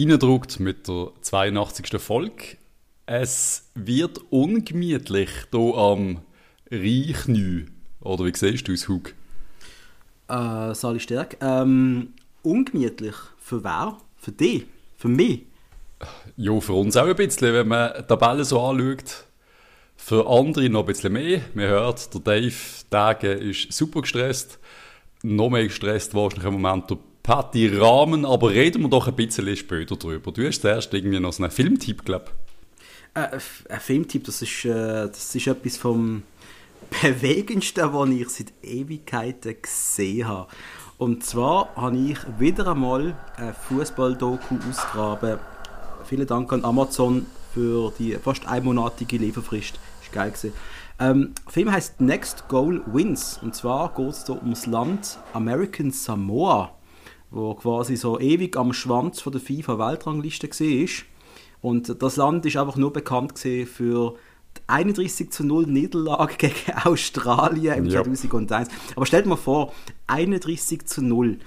reindruckt mit der 82. Folge. Es wird ungemütlich hier am Reichnü. Oder wie siehst du es, Hug? Äh, Sali Stärk. Ähm, ungemütlich. Für wer? Für dich? Für mich? Ja, für uns auch ein bisschen, wenn man die Tabelle so anschaut. Für andere noch ein bisschen mehr. Man hört, der Dave Tage ist super gestresst. Noch mehr gestresst wahrscheinlich im Moment der Patty Rahmen, aber reden wir doch ein bisschen später drüber. Du hast zuerst irgendwie noch so einen Filmtipp, glaube. Äh, ein Filmtipp, das ist, äh, das ist etwas vom bewegendsten, was ich seit Ewigkeiten gesehen habe. Und zwar habe ich wieder einmal ein Fußball-Doku ausgraben. Vielen Dank an Amazon für die fast einmonatige Lieferfrist. Ist geil gewesen. Ähm, der Film heißt Next Goal Wins. Und zwar geht es hier ums Land American Samoa, wo quasi so ewig am Schwanz von der FIFA-Weltrangliste war. Und das Land ist einfach nur bekannt für 31 zu 0 Niederlage gegen Australien im ja. 2001. Aber stell dir mal vor, 31 zu 0.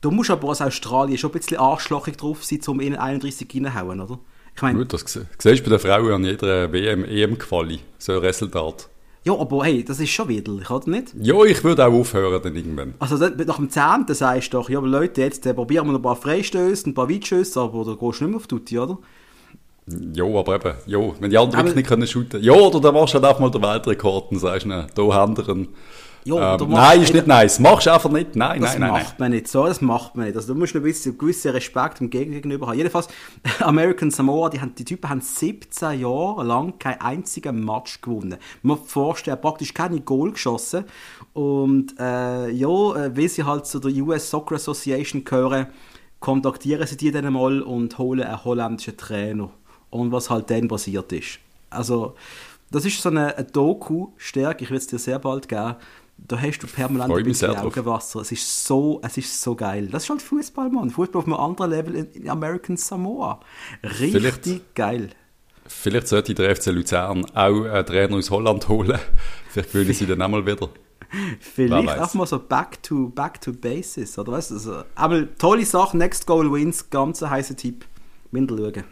Du musst aber als Australien schon ein bisschen arschlochig drauf sein, um in 31 reinhauen, oder? Ich meine, Gut, das siehst du bei den Frauen an jeder WM, EM-Quali, so ein Resultat. Ja, aber hey, das ist schon widerlich, oder nicht? Ja, ich würde auch aufhören dann irgendwann. Also nach dem 10. sagst du doch, ja, Leute, jetzt äh, probieren wir noch ein paar Freistöße, ein paar Weitschüsse, aber da gehst du nicht mehr auf Tutti, oder? Ja, aber eben, ja, wenn die anderen wirklich nicht können shooten. Ja, oder dann machst du halt einfach mal den Weltrekord und sagst, ne, da haben wir einen. Ja, ähm, nein, ist nicht nice. Machst du einfach nicht. Nein, das nein, nein. Das macht man nicht so, das macht man nicht. Also, du musst ein bisschen, gewissen Respekt dem Gegner gegenüber haben. Jedenfalls, American Samoa, die, haben, die Typen haben 17 Jahre lang keinen einzigen Match gewonnen. Man muss vorstellen, praktisch keine Goal geschossen. Und äh, ja, äh, wie sie halt zu der US Soccer Association gehören, kontaktieren sie die dann mal und holen einen holländischen Trainer und was halt dann passiert ist. Also, das ist so eine, eine Doku-Stärke, ich will es dir sehr bald geben. Da hast du permanent ein bisschen Augenwasser. Es ist, so, es ist so geil. Das ist halt Fußball, Mann. Fußball auf einem anderen Level in, American Samoa. Richtig vielleicht, geil. Vielleicht sollte der FC Luzern auch einen Trainer aus Holland holen. Vielleicht gewinnen sie dann auch mal wieder. Vielleicht auch mal so back to, back to basis, oder weißt du? Also, aber tolle Sache, Next Goal Wins, ganz ein heißer Tipp. Mindel schauen.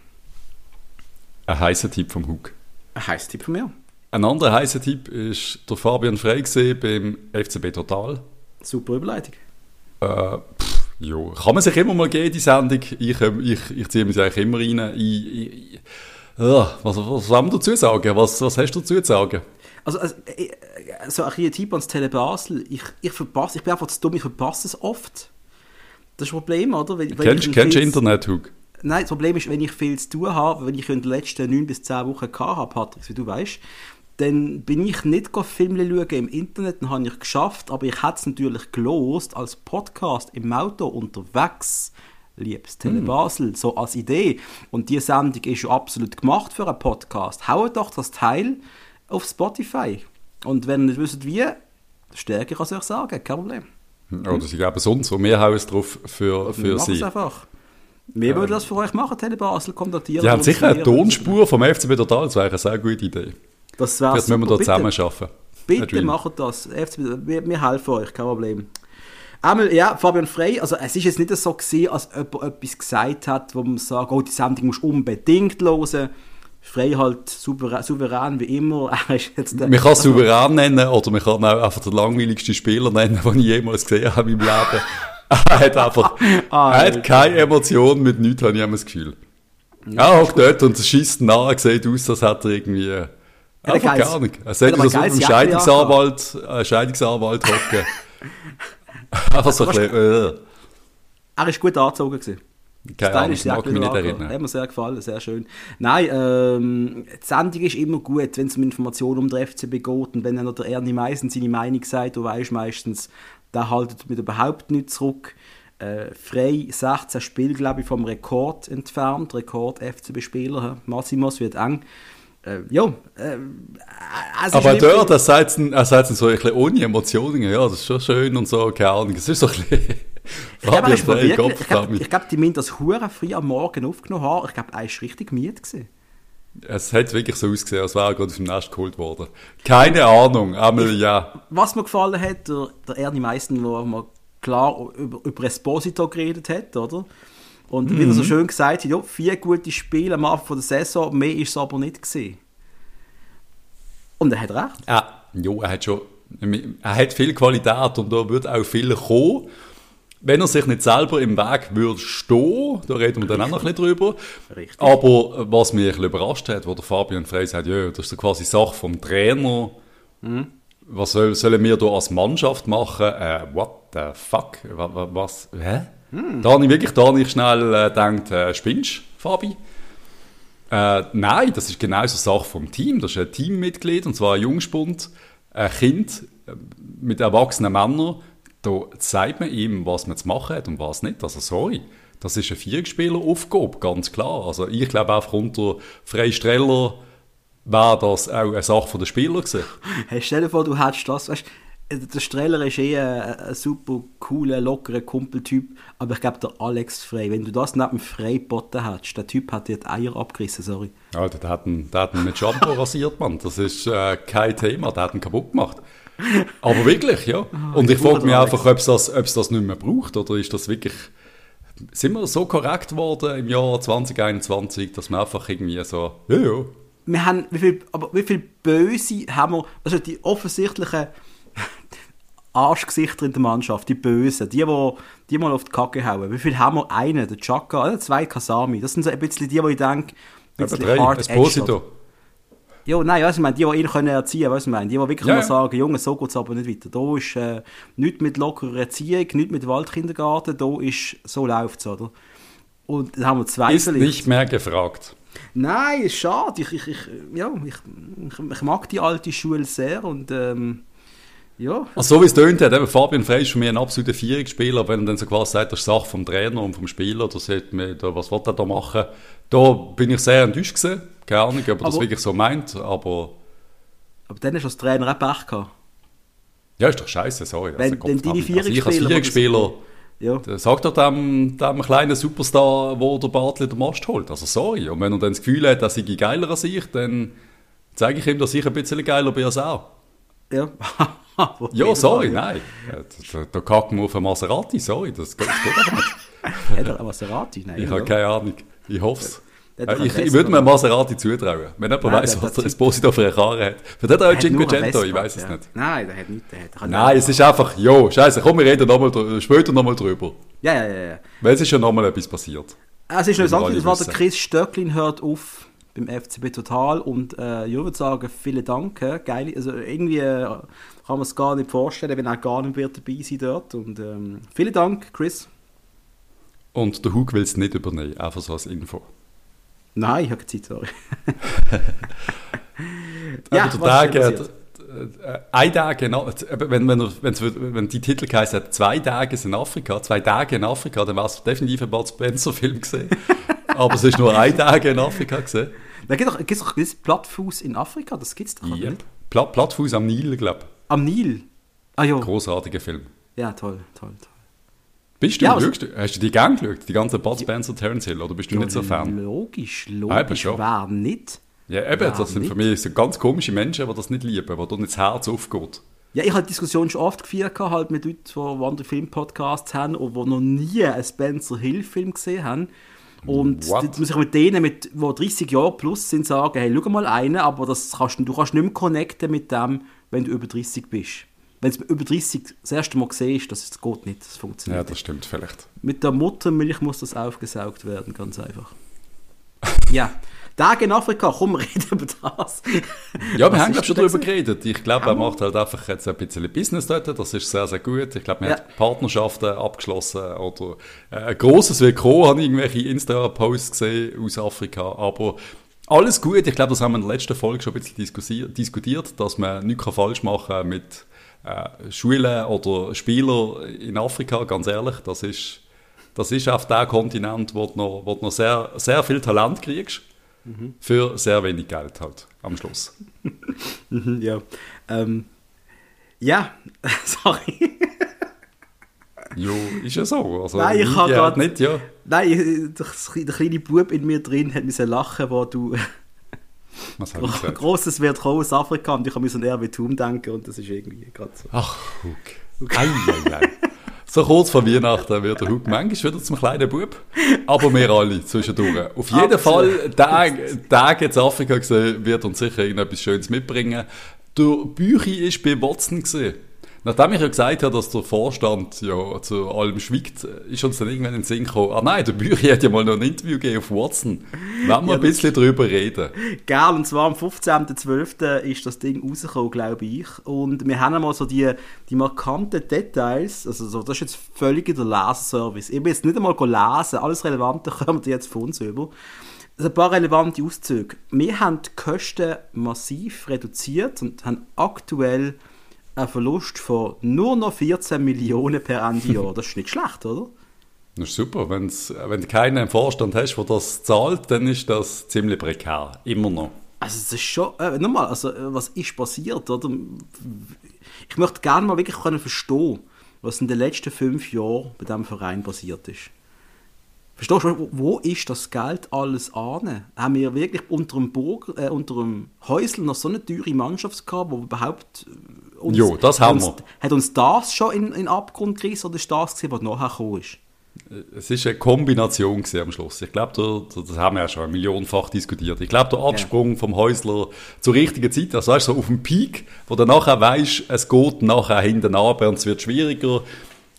Ein heißer Tipp vom Hug. Ein heißer Tipp von mir. Ein anderer heißer Tipp ist der Fabian Frey beim FCB Total. Super Überleitung. Äh, pff, jo. Kann man sich immer mal geben, die Sendung. Ich, ähm, ich, ich ziehe mich eigentlich immer rein. Ich, ich, uh, was, was soll man dazu sagen? Was, was hast du dazu zu sagen? Also, also so ein Tipp ans Tele Basel. Ich, ich, verpasse, ich bin einfach zu dumm, ich verpasse es oft. Das ist ein Problem, oder? Weil, kennst du Internet, Hug? Nein, das Problem ist, wenn ich viel zu tun habe, wenn ich in den letzten 9 bis 10 Wochen gehabt habe, Patrick, wie du weißt, dann bin ich nicht Filme schauen im Internet, dann habe ich geschafft, aber ich hätte es natürlich gelost als Podcast im Auto unterwegs. Liebes Tele hm. Basel, so als Idee. Und die Sendung ist ja absolut gemacht für einen Podcast. Haut doch das Teil auf Spotify. Und wenn ihr nicht wisst wie, stärker kann ich euch sagen, kein Problem. Oder sie geben es uns und wir hauen es drauf für, für sie. einfach. Wir würden das für euch machen, Tele Basel, kontaktieren. Sie haben sicher eine Tonspur vom FCB Total, das wäre eine sehr gute Idee. Das wäre Vielleicht müssen wir da zusammen arbeiten. Bitte macht das. FCB, wir, wir helfen euch, kein Problem. Einmal, ja, Fabian Frey, also es ist jetzt nicht so gewesen, als jemand etwas gesagt hat, wo man sagt, oh, die Sendung muss unbedingt hören. Frey halt souverän, souverän wie immer. Er ist jetzt man kann es souverän nennen oder man kann auch einfach den langweiligsten Spieler nennen, den ich jemals gesehen habe meinem Leben. er hat einfach, ah, er hat keine Emotion mit nichts, habe ich immer das Gefühl. Ja, er hockt dort und schießt nach, sieht aus, als hätte er irgendwie, einfach gar nicht. Er sieht aus, als würde ein Scheidungsanwalt, äh, Scheidungsanwalt hocken. einfach so ein bisschen, äh. Er ist gut angezogen gewesen. Keine Ahnung, ich mag mich nicht erinnern. Hat mir sehr gefallen, sehr schön. Nein, ähm, die Sendung ist immer gut, wenn es um Informationen um den FCB geht und wenn dann der Ernie Meisen seine Meinung sagt, du weißt meistens, der haltet mit überhaupt nichts zurück. Äh, frei 16 Spiele, glaube ich, vom Rekord entfernt. Rekord FCB-Spieler. Massimos wird eng. Äh, ja, äh, Aber dort, er sagt es so ein bisschen ohne Emotionen. Ja, das ist schon schön und so, keine Ahnung. Es ist so ein bisschen. ich glaube, ich glaube, glaub, die meinen das Hure früh am Morgen aufgenommen haben. Ich glaube, er war richtig müde. Gewesen. Es hat wirklich so ausgesehen, als wäre er gerade aus dem Nest geholt worden. Keine Ahnung, einmal ja. Was mir gefallen hat, der, der Ernie Meissen, wo mal klar über, über Esposito geredet hat, oder? Und wie er so schön gesagt hat, ja, vier gute Spiele am Anfang der Saison, mehr ist es aber nicht gesehen. Und er hat recht. Ja, jo, er hat schon, er hat viel Qualität und da wird auch viel kommen. Wenn er sich nicht selber im Weg würde stehen, da reden wir dann auch noch ein bisschen drüber. Richtig. Aber was mich ein bisschen überrascht hat, wo der Fabian Frey sagt, ja, das ist so quasi Sache vom Trainer. Was soll, sollen wir da als Mannschaft machen? Äh, what the fuck? Was? was hä? Da habe ich wirklich da nicht schnell äh, gedacht, äh, spinnst Fabi? Äh, nein, das ist genauso Sache vom Team. Das ist ein Teammitglied, und zwar ein Jungspund, ein Kind äh, mit erwachsenen Männern. Da sagt man ihm, was man zu machen hat und was nicht. Also sorry, das ist eine Vierspieler-Aufgabe, ganz klar. Also ich glaube einfach unter Freistreller wäre das auch eine Sache der Spieler gewesen. Hey, stell dir vor, du hättest das, weißt der Streller ist eh ein, ein super cooler, lockerer Kumpeltyp, aber ich glaube, der Alex Frey, wenn du das neben dem Frey geboten hättest, der Typ hat dir die Eier abgerissen, sorry. Alter, der hat ihn, der hat ihn mit Shampoo rasiert, Mann. Das ist äh, kein Thema, der hat ihn kaputt gemacht. Aber wirklich, ja. Und ich ich frage mich einfach, ob es das, das nicht mehr braucht oder ist das wirklich... Sind wir so korrekt worden im Jahr 2021, dass wir einfach irgendwie so... Ja, ja. Wir haben, wie viel, aber wie viel Böse haben wir, also die offensichtlichen Arschgesichter in der Mannschaft, die Bösen, die, die, die mal auf die Kacke hauen. Wie viel haben wir? Einen, der Chaka, oder zwei Kasami. Das sind so ein bisschen die, die ich denke, ein bisschen drei. hard-edged, Esposito. Ja, nein, weißt du, ich meine, die, die ihn können erziehen weißt du, meine, die, die wirklich Ja, mal sagen, Junge, so geht es aber nicht weiter. Da ist äh, nichts mit lockerer Erziehung, nichts mit Waldkindergarten, da ist, so läuft es, oder? Und dann haben wir zwei Ist vielleicht. nicht mehr gefragt. Nein, ist schade. Ich, ich, ich, ja, ich, ich, ich mag die alte Schule sehr und ähm, ja. Also so wie es tönt hat, eben Fabian Frey ist für mich ein absoluter Vierungsspieler, wenn er dann so quasi sagt, das ist Sache vom Trainer und vom Spieler, das hat mir, da, was will er da machen, da bin ich sehr enttäuscht gewesen. Keine Ahnung, ob er das Aber- wirklich so meint, aber Aber dann hast du als Trainer auch Pech gehabt. ja, ist doch scheiße, sorry. Wenn- kommt wenn deine an. also ich als Vierungsspieler- Vierungsspieler, Ja. da sagt er dem, dem kleinen Superstar, wo der Bartli den Mast holt. Also sorry. Und wenn er dann das Gefühl hat, dass ich geiler als ich, dann zeige ich ihm, dass ich ein bisschen geiler bin als er. Ja, Ja, sorry, ja. nein. Ja, Da, da kacken wir auf einen Maserati, sorry, das geht, das geht einfach nicht. Hat er ein Maserati? Nein, Ich ja. habe keine Ahnung. Ich hoffe es. Hat doch Ich, einen ich würde mir einen Maserati zutrauen. Wenn jemand der was hat der. Esposito für eine Karre hat. Für den hat er auch hat einen Cinquecento, ich weiß es ja. nicht. Nein, der hat nicht. Der hat, der kann Nein, es ist einfach, jo, scheiße, komm, wir reden noch mal, später nochmal drüber. Ja, ja, ja. ja. Weil es ist ja nochmal etwas passiert. Es ist noch das war der. Chris Stöcklin hört auf beim FCB Total und äh, ich würde sagen, vielen Dank. Geil, also irgendwie äh, kann man es gar nicht vorstellen, wenn er gar nicht wird dabei sein dort. Und ähm, vielen Dank, Chris. Und der Hug will es nicht übernehmen, einfach so als Info. Nein, ich habe keine Zeit, sorry. Ja, aber der Tag, äh, ein Tag in, wenn, wenn, wenn's, wenn die Titel geheißen hat, zwei Tage in Afrika, zwei Tage in Afrika, dann wäre es definitiv ein Bud Spencer-Film gesehen. aber es ist nur ein Tag in Afrika gesehen. Da gibt es doch, gibt's doch das Plattfuß in Afrika, das gibt es doch Yep. nicht? Pla Plattfuß am Nil, glaube Am Nil. Ah ja. ich. Großartiger Film. Ja, toll, toll, toll. Bist du, Ja, also- du, hast du die gang geschaut, die ganzen Bud Spencer, Terence Hill, oder bist du nicht so Fan? Logisch, Ah, logisch. schon. Wer nicht? Ja, eben, Ja, das sind nicht. für mich so ganz komische Menschen, die das nicht lieben, wo dann das Herz aufgeht. Ja, ich habe die Diskussion schon oft geführt, halt mit Leuten, die andere Filmpodcasts haben und die noch nie einen Spencer Hill-Film gesehen haben. Und What? muss ich mit denen, mit, die 30 Jahre plus sind, sagen, hey, schau mal einen, aber das kannst, du- kannst nicht mehr connecten mit dem, wenn du über 30 bist. Wenn du über 30 das erste Mal siehst, das, das geht nicht, das Ja, funktioniert das stimmt vielleicht. Mit der Muttermilch muss das aufgesaugt werden, ganz einfach. ja, Tage in Afrika, komm, wir reden über das. Ja, wir haben schon darüber geredet. Ich glaube, er wir? macht halt einfach jetzt ein bisschen Business dort. Das ist sehr, sehr gut. Ich glaube, wir Ja. haben Partnerschaften abgeschlossen oder äh, ein grosses Willkommen, habe irgendwelche Insta-Posts gesehen aus Afrika. Aber alles gut. Ich glaube, das haben wir in der letzten Folge schon ein bisschen diskutiert dass man nichts falsch machen kann mit äh, Schulen oder Spielern in Afrika. Ganz ehrlich, das ist, das ist auf der Kontinent, wo du noch, wo du noch sehr, sehr viel Talent kriegst. Für sehr wenig Geld halt am Schluss. Mhm, ja. Ähm, ja, sorry. Jo, ist ja so. Also, Nein, ich habe grad- nicht, ja. Nein, der, der kleine Bub in mir drin hat müssen lachen, wo du Was habe ich gesagt? Grosses wird kommen aus Afrika und ich habe mir an RW Tum denken und das ist irgendwie gerade so. Ach, guck. Ei, ei, ei. So kurz vor Weihnachten wird der Hug manchmal wieder zum kleinen Bub. Aber wir alle zwischendurch. Auf jeden Absolut. Fall, Tag, Tag jetzt Afrika gesehen, wird uns sicher irgendetwas Schönes mitbringen. Der Büchi ist bei Watson gesehen. Nachdem ich ja gesagt habe, dass der Vorstand ja zu allem schwiegt, ist uns dann irgendwann in den Sinn gekommen, ah nein, der Büchi hat ja mal noch ein Interview gegeben auf Watson. Wollen wir ja, ein bisschen drüber reden? Gell, und zwar am 15.12. ist das Ding rausgekommen, glaube ich. Und wir haben einmal so die, die markanten Details, also so, das ist jetzt völlig der Leseservice. Ich bin jetzt nicht einmal lesen, alles Relevante kommt jetzt von uns über. Also ein paar relevante Auszüge. Wir haben die Kosten massiv reduziert und haben aktuell einen Verlust von nur noch 14 Millionen per Jahr. Das ist nicht schlecht, oder? Das ist super. Wenn's, wenn du keinen Vorstand hast, der das zahlt, dann ist das ziemlich prekär. Immer noch. Also es ist schon, äh, nochmal, also äh, was ist passiert, oder? Ich möchte gerne mal wirklich können verstehen, was in den letzten fünf Jahren bei diesem Verein passiert ist. Verstehst du, wo ist das Geld alles an? Haben wir wirklich unter dem, Burg, äh, unter dem Häusl noch so eine teure Mannschaft gehabt, wo überhaupt äh, uns, jo, das haben uns, wir. Hat uns das schon in, in Abgrund gerissen oder ist das gewesen, was nachher gekommen ist? Es ist eine Kombination am Schluss. Ich glaube, das haben wir ja schon millionenfach diskutiert. Ich glaube, der Absprung ja. vom Häusler zur richtigen Zeit, also weißt, so auf dem Peak, wo du nachher weißt, es geht nachher hinten runter und es wird schwieriger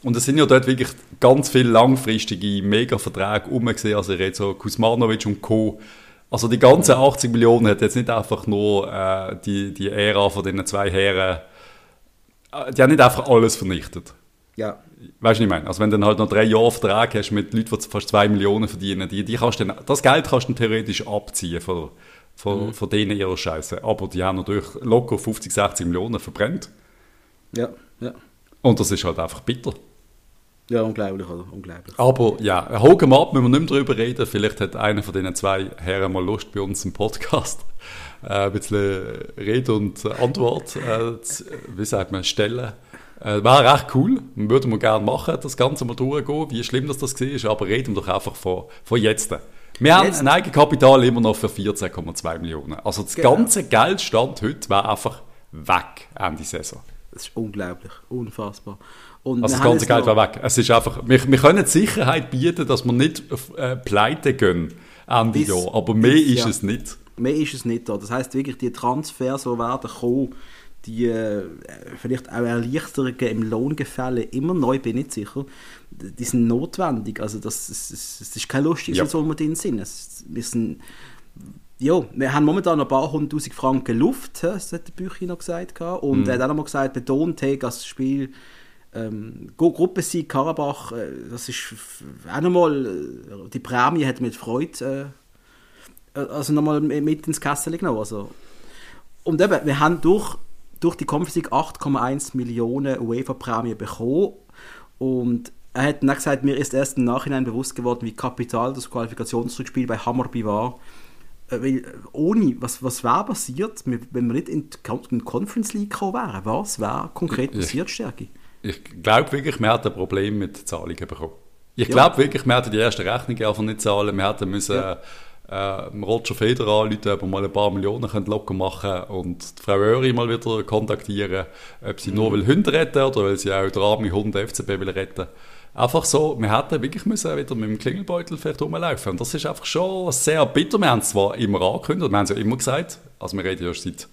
und es sind ja dort wirklich ganz viele langfristige Mega-Verträge umgesehen. Also ich rede so Kuzmanovic und Co. Also die ganzen 80 Millionen hat jetzt nicht einfach nur äh, die, die Ära von diesen zwei Herren, die haben nicht einfach alles vernichtet. Ja. Weißt du, was ich meine? Also wenn du dann halt noch drei Jahre Vertrag hast mit Leuten, die fast zwei Millionen verdienen, die, die kannst dann, das Geld kannst du theoretisch abziehen von, von, mhm. von denen ihrer Scheiße. Aber die haben natürlich locker 50, 60 Millionen verbrennt. Ja, ja. Und das ist halt einfach bitter. Ja, unglaublich, oder? Unglaublich. Aber ja, Hogan Up müssen wir nicht mehr drüber reden. Vielleicht hat einer von diesen zwei Herren mal Lust, bei uns im Podcast ein bisschen Rede und Antwort, äh, wie sagt man, stellen. Äh, Wäre recht cool, würden wir gerne machen, das Ganze mal durchgehen, wie schlimm das, das war, aber reden wir doch einfach von, von jetzt. Wir haben ein Eigenkapital immer noch für 14,2 Millionen. Also das genau. ganze Geldstand heute wäre einfach weg Ende Saison. Das ist unglaublich, unfassbar. Und also das ganze Geld war weg. Es ist einfach, wir, wir können Sicherheit bieten, dass wir nicht äh, pleite gehen Ende bis, Jahr, aber mehr ist ja. es nicht. Mehr ist es nicht da. Das heißt wirklich, die Transfers, die werden kommen, die äh, vielleicht auch Erleichterungen im Lohngefälle, immer neu bin ich nicht sicher, die sind notwendig. Also das, das, das ist kein lustiges, ja. so wir drin sind. Es, wir sind ja, wir haben momentan noch ein paar hunderttausend Franken Luft, das hat der Büchi noch gesagt. Und mm. er hat auch noch mal gesagt, betont, hey, das Spiel ähm, Gruppensieg Karabach, äh, das ist auch nochmal, äh, die Prämie hat mit Freude also nochmal mit ins Kessel genommen. Also. Und eben, wir haben durch, durch die Conference League 8,1 Millionen UEFA-Prämie bekommen und er hat dann gesagt, mir ist erst im Nachhinein bewusst geworden, wie kapital das Qualifikationsrückspiel bei Hammerby war. Äh, weil ohne, was, was wäre passiert, wenn wir nicht in die Conference League gekommen wären? Was wäre konkret passiert, Stärke? ich glaube wirklich, wir hatten ein Problem mit Zahlungen bekommen. Ich ja. glaube wirklich, wir hatten die erste Rechnung einfach nicht zahlen. Wir hätten müssen ja. Äh, Roger Federer anrufen, ob wir mal ein paar Millionen können locker machen und die Frau Öri mal wieder kontaktieren, ob sie mhm. nur will Hunde retten oder weil sie auch den armen Hund FCB will retten. Einfach so, wir hätten wirklich müssen wieder mit dem Klingelbeutel vielleicht rumlaufen. Und das ist einfach schon sehr bitter. Wir haben es zwar immer angekündigt, wir haben es ja immer gesagt, also wir reden ja seit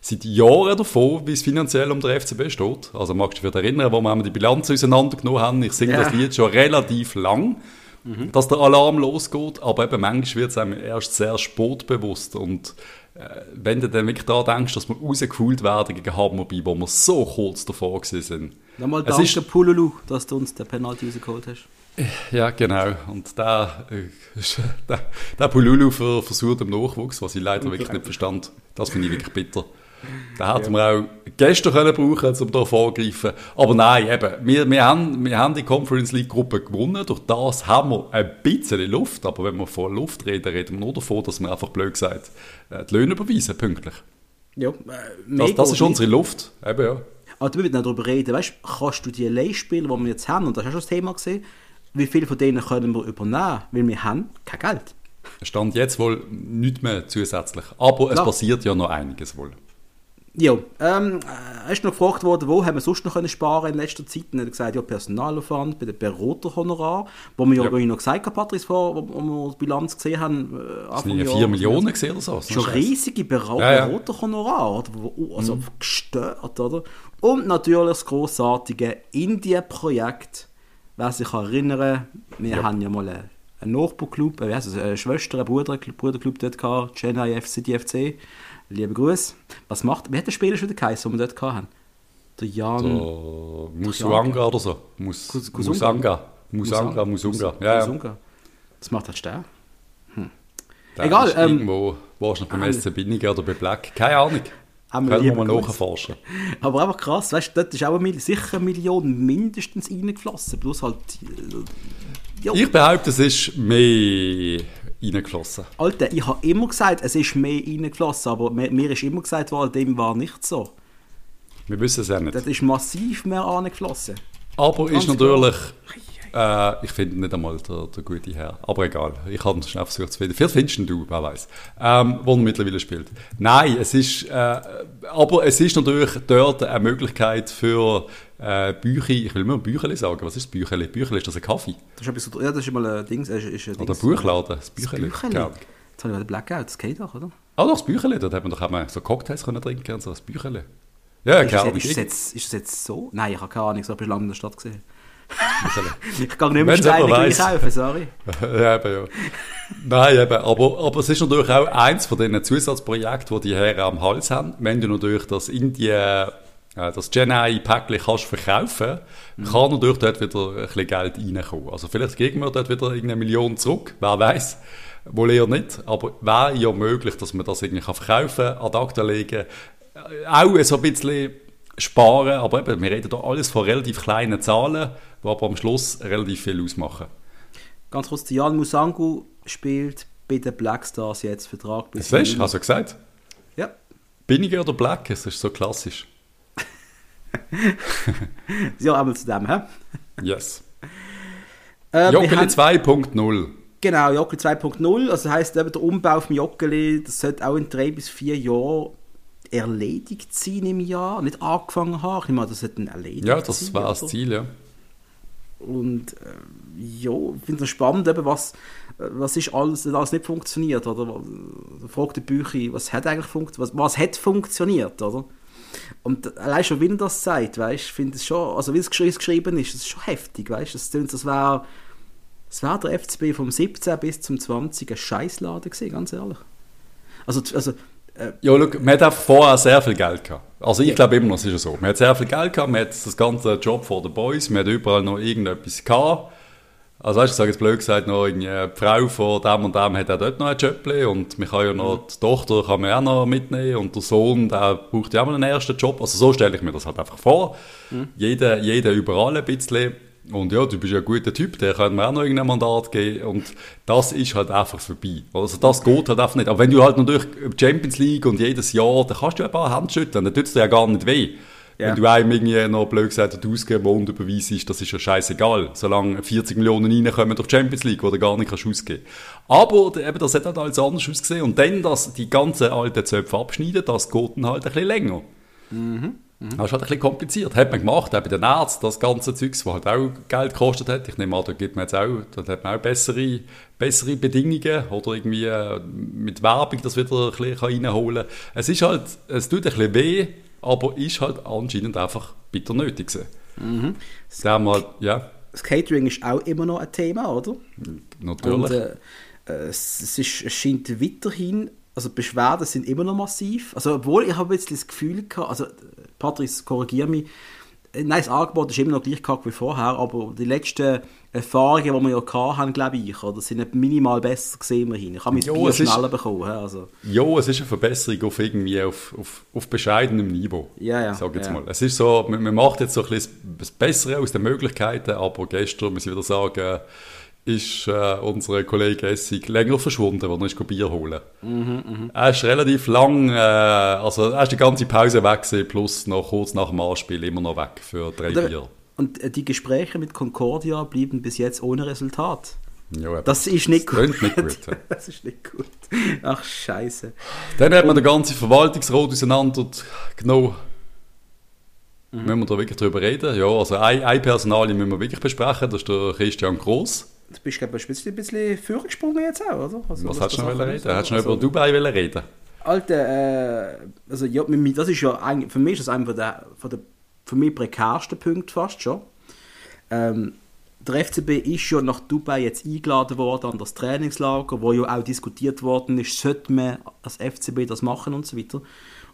seit Jahren davon, wie es finanziell um den FCB steht. Also magst du dich erinnern, wo wir die Bilanz auseinandergenommen haben. Ich singe ja. das Lied schon relativ lang, mhm. dass der Alarm losgeht. Aber eben manchmal wird es einem erst sehr sportbewusst. Und äh, wenn du dann wirklich daran denkst, dass wir rausgefühlt werden gegen Hammerby, wo wir so kurz davor sind. Nochmal danke ist, Pululu, dass du uns den Penalty rausgeholt hast. Ja, genau. Und der, äh, der, der Pululu versucht im Nachwuchs, was ich leider wirklich nicht verstand. Das finde ich wirklich bitter. Den hätten ja. wir auch gestern können brauchen um da vorzugreifen. Aber nein, eben, wir, wir, haben, wir haben die Conference League Gruppe gewonnen. Durch das haben wir ein bisschen Luft. Aber wenn wir von Luft reden, reden wir nur davon, dass wir einfach blöd gesagt äh, die Löhne überweisen, pünktlich. Ja, äh, das, das ist unsere Luft. Eben, ja. Aber du willst nicht darüber reden. Weißt, kannst du die Leihspieler, die wir jetzt haben, und das hast du schon das Thema gesehen, wie viele von denen können wir übernehmen? Weil wir haben kein Geld. Stand jetzt wohl nicht mehr zusätzlich. Aber Klar. es passiert ja noch einiges wohl. Ja, ähm, äh, ist noch gefragt worden, wo haben wir sonst noch können sparen in letzter Zeit? Und er hat gesagt, ja, Personalaufwand bei den Beraterhonorar, wo wir ja, ja. noch gesagt haben, Patrice, vor, wo, wo wir die Bilanz gesehen haben. Äh, das sind ja 4 Millionen gesehen oder so. Schon riesige Ber ja, ja. Beraterhonorar, also mhm. gestört, oder? Und natürlich das grossartige Indien-Projekt, wer sich erinnern, wir ja. haben ja mal einen, Nachbarclub, äh, also eine Schwester, einen Bruder, Bruderclub dort gehabt, Chennai FC, DFC. Liebe Grüße. Was macht, wie hat der Spieler schon geheißen, den wir dort hatten? Der Jan... Der Musanga oder so. Mus, Musanga. Musanga, Musunga. Ja, ja. Das macht halt Stern. Hm. Egal. Ähm, irgendwo, wahrscheinlich beim SC Binnigen oder bei Black. Keine Ahnung. Können wir mal nachforschen. Aber einfach krass, weißt du, dort ist auch eine, sicher eine Million mindestens reingeflossen. Bloß halt. Ja. Ich behaupte, es ist mehr reingeflossen. Alter, ich habe immer gesagt, es ist mehr reingeflossen, aber mir, mir ist immer gesagt worden, dem war nicht so. Wir wissen es ja nicht. Das ist massiv mehr reingeflossen. Aber Ganz ist natürlich. Klar. Äh, ich finde nicht einmal der, der gute Herr. Aber egal, ich habe es schnell versucht zu finden. Vielleicht findest du, wer weiß, ähm, wo er mittlerweile spielt. Nein, es ist, äh, aber es ist natürlich dort eine Möglichkeit für äh, Bücher, ich will immer Bücherli sagen. Was ist Bücherli? Bücherli, ist das ein Kaffee? Das ist, ja, das ist mal ein Ding. Ist, ist ein Oder ein Buchladen, das Bücherli. Das Bücherli. Jetzt habe ich den Blackout, das geht doch, oder? Ah, doch, das Bücherli, dort hat man doch auch so Cocktails können trinken und so, das Bücherli. Ja, ist, das, ist, das jetzt, ist das jetzt so? Nein, ich habe keine Ahnung, ich habe lange in der Stadt gesehen ich kann nicht mehr Steine kaufen, sorry. ja, eben, ja. Nein, eben, aber, aber es ist natürlich auch eins von diesen Zusatzprojekten, die die Herren am Hals haben. Wenn du natürlich das Indien, äh, das Genei-Päckchen kannst verkaufen, mhm. kann natürlich dort wieder ein bisschen Geld reinkommen. Also vielleicht geben wir dort wieder eine Million zurück, wer weiß. Wohl eher nicht, aber wäre ja möglich, dass man das irgendwie verkaufen kann, ad acta legen. Auch so ein bisschen sparen, aber eben, wir reden hier alles von relativ kleinen Zahlen, die aber am Schluss relativ viel ausmachen. Ganz kurz, Jan Musangu spielt bei den Blackstars jetzt Vertrag bis... Das weißt du, hast du gesagt? Ja. Binniger oder Black? Das ist so klassisch. ja, einmal zu dem, hä? Yes. Äh, Joggeli 2.0. Genau, Joggeli 2.0. Also das heisst, eben der Umbau vom Joggeli, das sollte auch in drei bis vier Jahren erledigt sein im Jahr, nicht angefangen haben. Ich meine, das hat ein erledigt Ja, das war das Ziel, ja. Und äh, ja, ich finde es spannend, eben, was, was ist alles, alles nicht funktioniert, oder? Fragt der Bücher, was hat eigentlich funktioniert, was, was hat funktioniert, oder? Und allein schon, wie er das sagt, weißt, finde es schon, also wie es geschrieben ist, das ist schon heftig, weißt, das klingt, das wäre das wär der FCB vom 17 bis zum 20 ein Scheißladen gewesen, ganz ehrlich. Also, also äh, ja, look, man hat vorher sehr viel Geld gehabt. Also ich glaube immer noch, es ist ja so. Man hat sehr viel Geld gehabt, man hat das ganze Job for the Boys, man hat überall noch irgendetwas gehabt. Also weißt, ich sage jetzt blöd gesagt, noch die Frau von dem und dem hat auch dort noch ein Job und man kann ja noch, mhm. die Tochter kann man auch noch mitnehmen und der Sohn, der braucht ja auch mal einen ersten Job. Also so stelle ich mir das halt einfach vor. Mhm. Jeder, jeder überall ein bisschen. Und ja, du bist ja ein guter Typ, der kann mir auch noch irgendein Mandat geben. Und das ist halt einfach vorbei. Also das geht halt einfach nicht. Aber wenn du halt natürlich Champions League und jedes Jahr, dann kannst du ein paar Hände schütteln, dann tut es dir ja gar nicht weh. Ja. Wenn du einem irgendwie noch blöd gesagt ausgeben und überweisst, das ist ja scheißegal. Solange 40 Millionen reinkommen durch Champions League, wo du gar nicht kannst ausgeben Aber eben, das hat halt alles anders ausgesehen. Und dann, dass die ganzen alten Zöpfe abschneiden, das geht dann halt ein bisschen länger. Mhm. Mhm. Das ist halt ein bisschen kompliziert. Hat man gemacht, auch bei den Ärzten, das ganze Zeugs, was halt auch Geld gekostet hat. Ich nehme an, da gibt man jetzt auch, da hat man auch bessere, bessere Bedingungen oder irgendwie äh, mit Werbung das wieder ein bisschen reinholen kann. Es ist halt, es tut ein bisschen weh, aber ist halt anscheinend einfach bitter nötig gewesen. Mhm. Das, mal, ja. das Catering ist auch immer noch ein Thema, oder? Natürlich. Und, äh, es, ist, es scheint weiterhin also Beschwerden sind immer noch massiv. Also obwohl ich habe jetzt das Gefühl gehabt, also Patrice, korrigiere mich, nein, das Angebot ist immer noch gleich wie vorher, aber die letzten Erfahrungen, die wir ja hatten, glaube ich, oder, sind minimal besser gesehen immerhin. Ich habe mein Bier schneller bekommen. Also. Ja, es ist eine Verbesserung auf irgendwie auf, auf, auf bescheidenem Niveau. Ja, ja. Sag jetzt ja. mal. Es ist so, man, man macht jetzt so ein bisschen das Bessere aus den Möglichkeiten, aber gestern muss ich wieder sagen, ist äh, unser Kollege Essig länger verschwunden, als er ist Bier holen. Mhm, mh. Er ist relativ lang, äh, also er ist die ganze Pause weg gewesen, plus noch kurz nach dem Anspiel immer noch weg für drei und, Bier. Und äh, die Gespräche mit Concordia blieben bis jetzt ohne Resultat. Ja, das ist nicht gut. Nicht gut ja. das ist nicht gut. Ach, scheiße. Dann hat man den ganzen Verwaltungsrat auseinandergenommen. Mhm. Müssen wir da wirklich drüber reden? Ja, also ein, ein Personal müssen wir wirklich besprechen, das ist der Christian Gross. Du bist, glaube ich, ein bisschen, vorgesprungen jetzt auch, oder? Also, was hättest du noch reden? Hättest du noch also, über Dubai reden Alter, äh, also ja, das ist ja eigentlich, für mich ist das einer der, von der für mich prekärsten Punkte fast schon. Ähm, der FCB ist ja nach Dubai jetzt eingeladen worden an das Trainingslager, wo ja auch diskutiert worden ist, sollte man als FCB das machen und so weiter.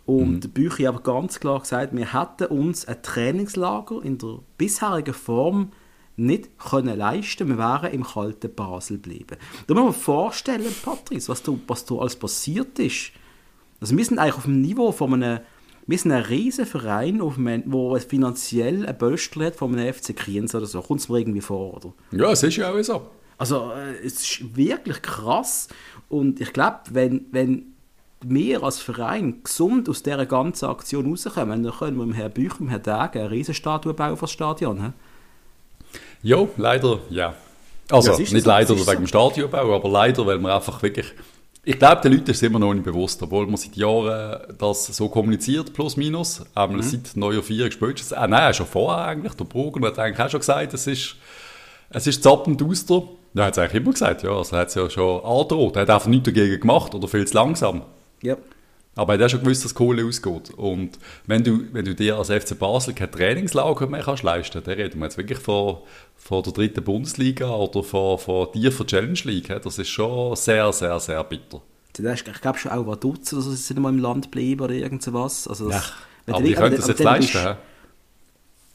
Und mhm. der Bücher hat aber ganz klar gesagt, wir hätten uns ein Trainingslager in der bisherigen Form nicht können leisten Wir wären im kalten Basel geblieben. Da muss man vorstellen, Patrice, was da, was da alles passiert ist. Also wir sind eigentlich auf dem Niveau von einem wir sind ein riesen Verein, der finanziell ein Böstler hat von einem FC Kriens oder so. Kommt es mir irgendwie vor, oder? Ja, es ist ja auch so. Also, äh, es ist wirklich krass. Und ich glaube, wenn, wenn wir als Verein gesund aus dieser ganzen Aktion rauskommen, dann können wir dem Herrn Bücher, dem Herrn Degen, eine Riesenstatue bauen für das Stadion. He? Ja, leider, ja. Also, ja, nicht so, leider wegen so. dem Stadionbau, aber leider, weil wir einfach wirklich ich glaube, den Leuten ist es immer noch nicht bewusst, obwohl man seit Jahren das so kommuniziert, plus minus. Ähm, mhm. Seit neuer Vierung spätestens. Äh, nein, schon vorher eigentlich. Der Brugger hat eigentlich auch schon gesagt, es ist, es ist zappend auster. Ja, hat es eigentlich immer gesagt, ja. Also, er hat es ja schon angedroht. Er hat einfach nichts dagegen gemacht oder viel zu langsam. Ja. Aber er hat auch schon gewusst, dass Kohle ausgeht. Und wenn du, wenn du dir als FC Basel kein Trainingslager mehr kannst leisten, dann reden wir jetzt wirklich von, von der dritten Bundesliga oder von, von dir für Challenge League. Das ist schon sehr, sehr, sehr bitter. Ich glaube schon auch Vaduz, also sie sind mal im Land bleiben oder irgend sowas. Also das, ja, aber die können das jetzt leisten. Bist,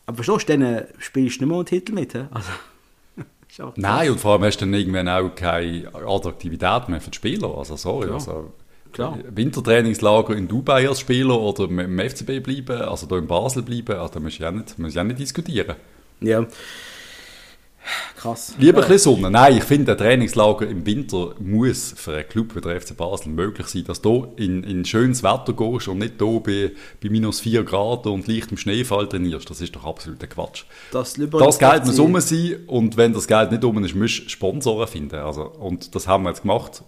aber verstehst du, dann spielst du nicht mehr einen Titel mit. Also, Nein, und vor allem hast du dann irgendwann auch keine Attraktivität mehr für die Spieler. Also sorry, ja. also Klar. Wintertrainingslager in Dubai als Spieler oder dem FCB bleiben, also hier in Basel bleiben, also da muss ich auch nicht, muss ich auch nicht diskutieren. Ja. Krass. Lieber ein bisschen Sonne. Nein, ich finde, ein Trainingslager im Winter muss für einen Club wie der FC Basel möglich sein, dass du in, in schönes Wetter gehst und nicht hier bei, bei minus 4 Grad und leichtem Schneefall trainierst. Das ist doch absoluter Quatsch. Das, das Geld muss um sein und wenn das Geld nicht um ist, musst du Sponsoren finden. Also, und das haben wir jetzt gemacht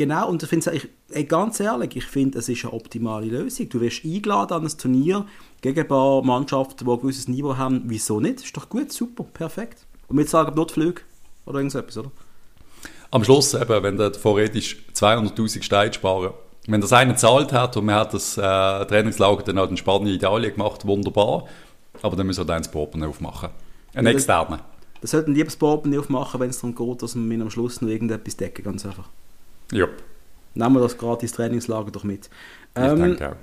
Genau, und ich finde ey, ganz ehrlich, ich finde, es ist eine optimale Lösung. Du wirst eingeladen an ein Turnier gegen ein paar Mannschaften, die ein gewisses Niveau haben. Wieso nicht? Ist doch gut, super, perfekt. Und wir sagen Notflüge oder irgendetwas, oder? Am Schluss, eben, wenn du theoretisch 200'000 Steine sparen, wenn das einer gezahlt hat und man hat das äh, Trainingslager dann auch in Spanien, Italien gemacht, wunderbar, aber dann müssen wir dann das Portemonnaie aufmachen. Ein ja, externer. Das sollten lieber das Portemonnaie aufmachen, wenn es darum geht, dass wir am Schluss noch irgendetwas decken, ganz einfach. Ja. Nehmen wir das gratis Trainingslager doch mit. Ich ähm, denke auch.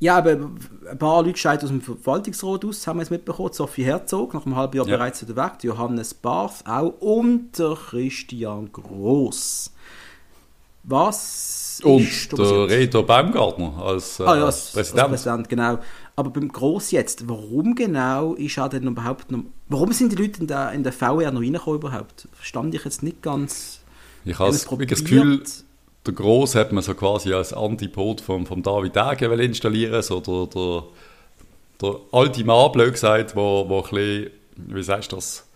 Ja, aber ein paar Leute scheiden aus dem Verwaltungsrat aus, haben wir jetzt mitbekommen. Sophie Herzog, nach einem halben Jahr ja. bereits wieder weg. Johannes Barth auch und der Christian Gross. Was Und der Reto Baumgartner als, äh, ah, ja, als, Präsident. Als Präsident. Genau. Aber beim Gross jetzt, warum genau ist er denn überhaupt noch... Warum sind die Leute in der, in der VR noch reingekommen überhaupt? Verstand ich jetzt nicht ganz... Ich habe das Gefühl, der Gross hat man so quasi als Antipod von, von David Degen installieren, so der, der, der alte Mann, blöd gesagt, wo, wo ein bisschen, wie sagst du das,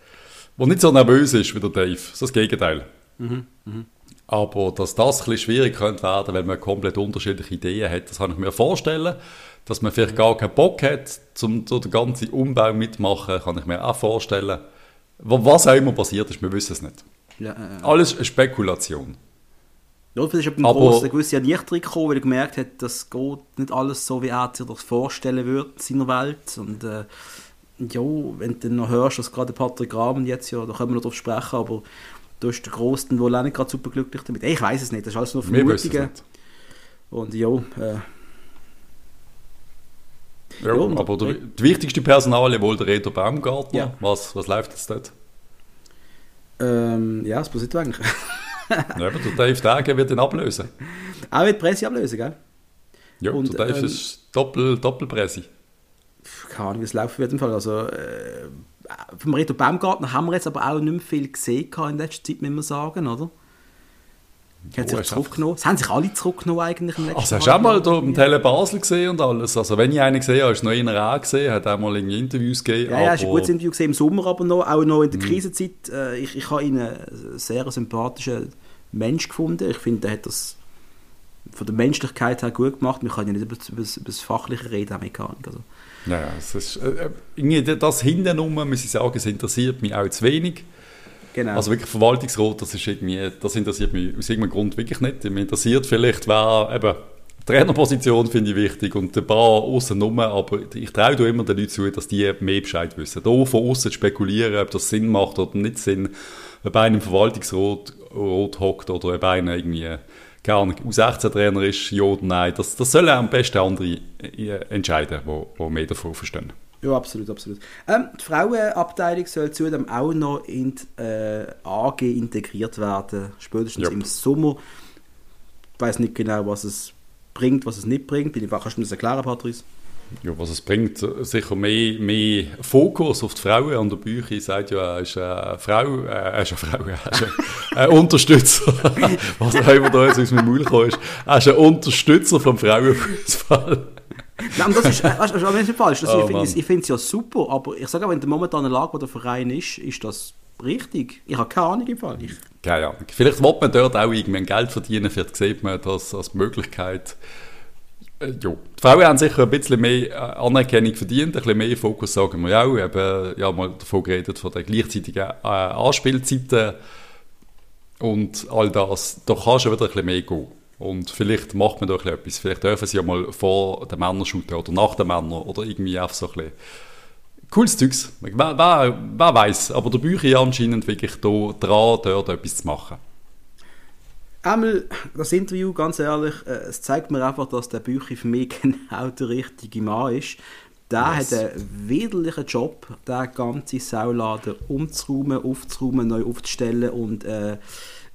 wo nicht so nervös ist wie der Dave, so das Gegenteil. Mhm, mh. Aber dass das ein bisschen schwierig könnte werden, wenn man komplett unterschiedliche Ideen hat, das kann ich mir vorstellen. Dass man vielleicht gar keinen Bock hat, zum so den ganzen Umbau mitmachen, kann ich mir auch vorstellen. Was auch immer passiert ist, wir wissen es nicht. Ja, äh, Alles Spekulation. Vielleicht ist Gross eine gewisse Ernüchterung gekommen, weil er gemerkt hat, das geht nicht alles so, wie er sich das vorstellen würde in seiner Welt. Und äh, ja, wenn du dann noch hörst, dass gerade Patrick Rahmen jetzt ja, da können wir noch drauf sprechen, aber du hast den Grossen wohl auch nicht gerade super glücklich damit. Ich weiß es nicht, das ist alles nur Vermutungen. Und ja, äh, ja, aber der, die wichtigste Personalie wohl der Reto Baumgartner. Ja. Was, was läuft jetzt dort? Ähm, ja, das passiert eigentlich. ja, aber der Dave Dage wird ihn ablösen. Auch wird Presse ablösen, gell? Ja, und, der Dave ähm, ist Doppel, Doppelpresse. Keine Ahnung, wie es läuft auf jeden Fall. Also, äh, vom Reto Baumgartner haben wir jetzt aber auch nicht mehr viel gesehen in letzter Zeit, muss man sagen, oder? Hat sich zurückgenommen. Es haben sich alle zurückgenommen eigentlich im letzten Also hast du auch mal da im Tele Basel gesehen und alles? Also wenn ich einen gesehen habe, ist noch einer auch gesehen, hat auch mal irgendwie Interviews gegeben. Ja, ja, ist ein gutes Interview gesehen, im Sommer aber noch, auch noch in der mhm. Krisenzeit. Äh, ich, ich habe ihn einen sehr sympathischen Mensch gefunden. Ich finde, er hat das von der Menschlichkeit her gut gemacht. Wir können ja nicht über, über, über das Fachliche reden, Mechanik. Also. Ja, es ist, äh, äh das hinten muss ich sagen, es interessiert mich auch zu wenig. Genau. Also wirklich Verwaltungsrat, das ist irgendwie, das interessiert mich aus irgendeinem Grund wirklich nicht. Mich interessiert vielleicht, wer eben Trainerposition finde ich wichtig und ein paar außen aber ich traue immer den Leuten zu, dass die mehr Bescheid wissen. Da von außen spekulieren, ob das Sinn macht oder nicht Sinn, ob einer im Verwaltungsrat hockt oder ob einer irgendwie keine U16-Trainer ist, ja oder nein. Das, das sollen am besten andere äh, entscheiden, die mehr davon verstehen. Ja, absolut, absolut. Ähm, die Frauenabteilung soll zudem auch noch in die äh, AG integriert werden, spätestens yep. im Sommer. Ich weiß nicht genau, was es bringt, was es nicht bringt. Bin ich, kannst du mir das erklären, Patrice? Ja, was es bringt, sicher mehr, mehr Fokus auf die Frauen an der Bücher. sagt ja, er ist eine Frau, äh, er ist eine Frau, er ist ein, ein Unterstützer, was auch immer da jetzt aus meinem Maul gekommen ist. Er ist ein Unterstützer vom Frauenfußball. Nein, das ist, weißt, das ist nicht falsch. Das, oh, ich finde es ja super, aber ich sage auch, in der momentanen Lage, wo der Verein ist, ist das richtig. Ich habe keine Ahnung im Fall. Ich, keine Ahnung. Vielleicht will man dort auch irgendwann Geld verdienen, vielleicht sieht man das als Möglichkeit. Äh, ja. Die Frauen haben sicher ein bisschen mehr äh, Anerkennung verdient, ein bisschen mehr Fokus, sagen wir auch. Eben, ja, mal davon geredet, von den gleichzeitigen äh, Anspielzeiten und all das. Da kann schon wieder ein bisschen mehr gehen. Und vielleicht macht man da etwas. Vielleicht dürfen sie ja mal vor den Männern shooten oder nach den Männern oder irgendwie einfach so ein bisschen. Cooles Zeugs. Wer, wer, wer weiß. Aber der Bücher anscheinend wirklich da dran, dort etwas zu machen. Einmal das Interview, ganz ehrlich, äh, es zeigt mir einfach, dass der Bücher für mich genau der richtige Mann ist. Der yes. hat einen widerlichen Job, den ganzen Sauladen umzuräumen, aufzuräumen, neu aufzustellen und äh,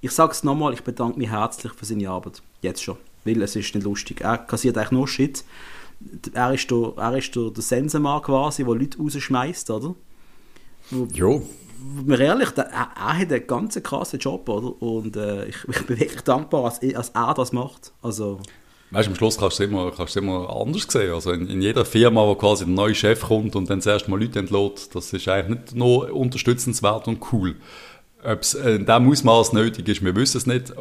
ich sage es nochmal, ich bedanke mich herzlich für seine Arbeit. Jetzt schon. Weil es ist nicht lustig. Er kassiert eigentlich nur Shit. Er ist der, er ist der, der Sensenmann quasi, der Leute rausschmeißt, oder? Jo. Mir ehrlich, der, er, er, hat einen ganz krassen Job, oder? Und äh, ich, ich, bin wirklich dankbar, als, als er das macht. Also... Weißt du, am Schluss kannst du es immer, kannst du immer anders sehen. Also in, in, jeder Firma, wo quasi der neue Chef kommt und dann zuerst mal Leute entlädt, das ist eigentlich nicht nur unterstützenswert und cool. Ob es in diesem Ausmaß nötig ist, wir wissen es nicht.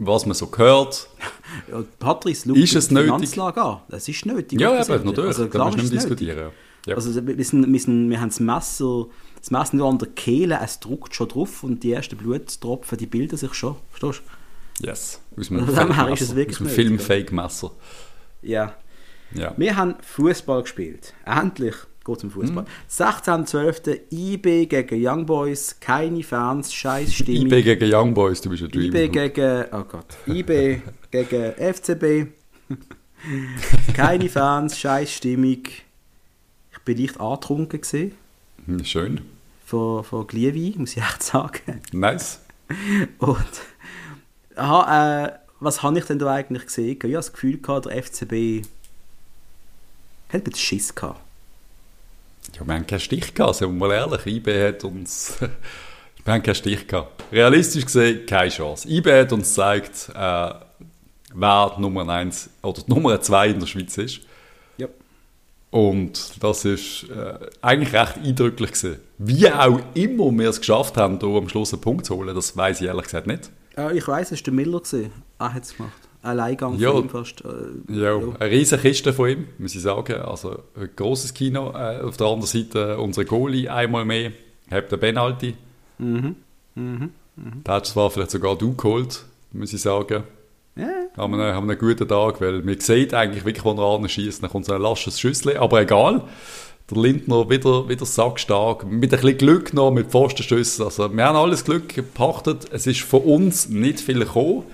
Was man so hört. Ja, Patrice, ist es nötig? Finanzlage an. Das ist nötig. Ja, eben, natürlich. Also, da wir nicht diskutieren. Ja. Also, wir, sind, wir, sind, wir haben das Messer, das Messer nur an der Kehle, es druckt schon drauf und die ersten Bluttropfen, die bilden sich schon. Verstehst du? Yes. Aus einem, also, ist es wirklich aus einem Film-Fake-Messer. Ja. ja. Wir haben Fußball gespielt. Endlich geht zum Fußball. Mhm. 16.12. IB gegen Young Boys, keine Fans, scheiß Stimmung. IB gegen Young Boys, du bist ein Dream. IB gegen, oh Gott, IB gegen FCB, keine Fans, scheiß Stimmung. Ich bin leicht angetrunken gesehen. Hm, schön. Von, von Glühwein, muss ich echt sagen. Nice. Und aha, äh, was habe ich denn da eigentlich gesehen? Ich habe das Gefühl gehabt, der FCB hat ein bisschen Schiss gehabt. Ja, wir haben keinen Stich gehabt, sind wir mal ehrlich. IB hat uns... wir haben keinen Stich gehabt. Realistisch gesehen, keine Chance. IB hat uns gezeigt, äh, wer die Nummer 1 oder die Nummer 2 in der Schweiz ist. Ja. Und das ist äh, eigentlich recht eindrücklich gewesen. Wie auch immer wir es geschafft haben, hier am Schluss einen Punkt zu holen, das weiß ich ehrlich gesagt nicht. Ja, ich weiß, es war der Miller. Gewesen. Er hat es gemacht. Alleingang ja, von ihm fast. Äh, ja, ja, eine riesige Kiste von ihm, muss ich sagen. Also ein grosses Kino. Äh, auf der anderen Seite unser Goalie einmal mehr. Habt den Penalty. Mhm. Mhm. Mhm. Da hat zwar vielleicht sogar du geholt, muss ich sagen. Ja. Haben wir, haben einen guten Tag, weil man sieht eigentlich wirklich, wo er anschießt, dann kommt so ein lasches Schüssel. Aber egal. Der Lindner wieder, wieder sackstark, mit ein bisschen Glück noch, mit Pfostenschüssen. Also, wir haben alles Glück gepachtet. Es ist von uns nicht viel gekommen.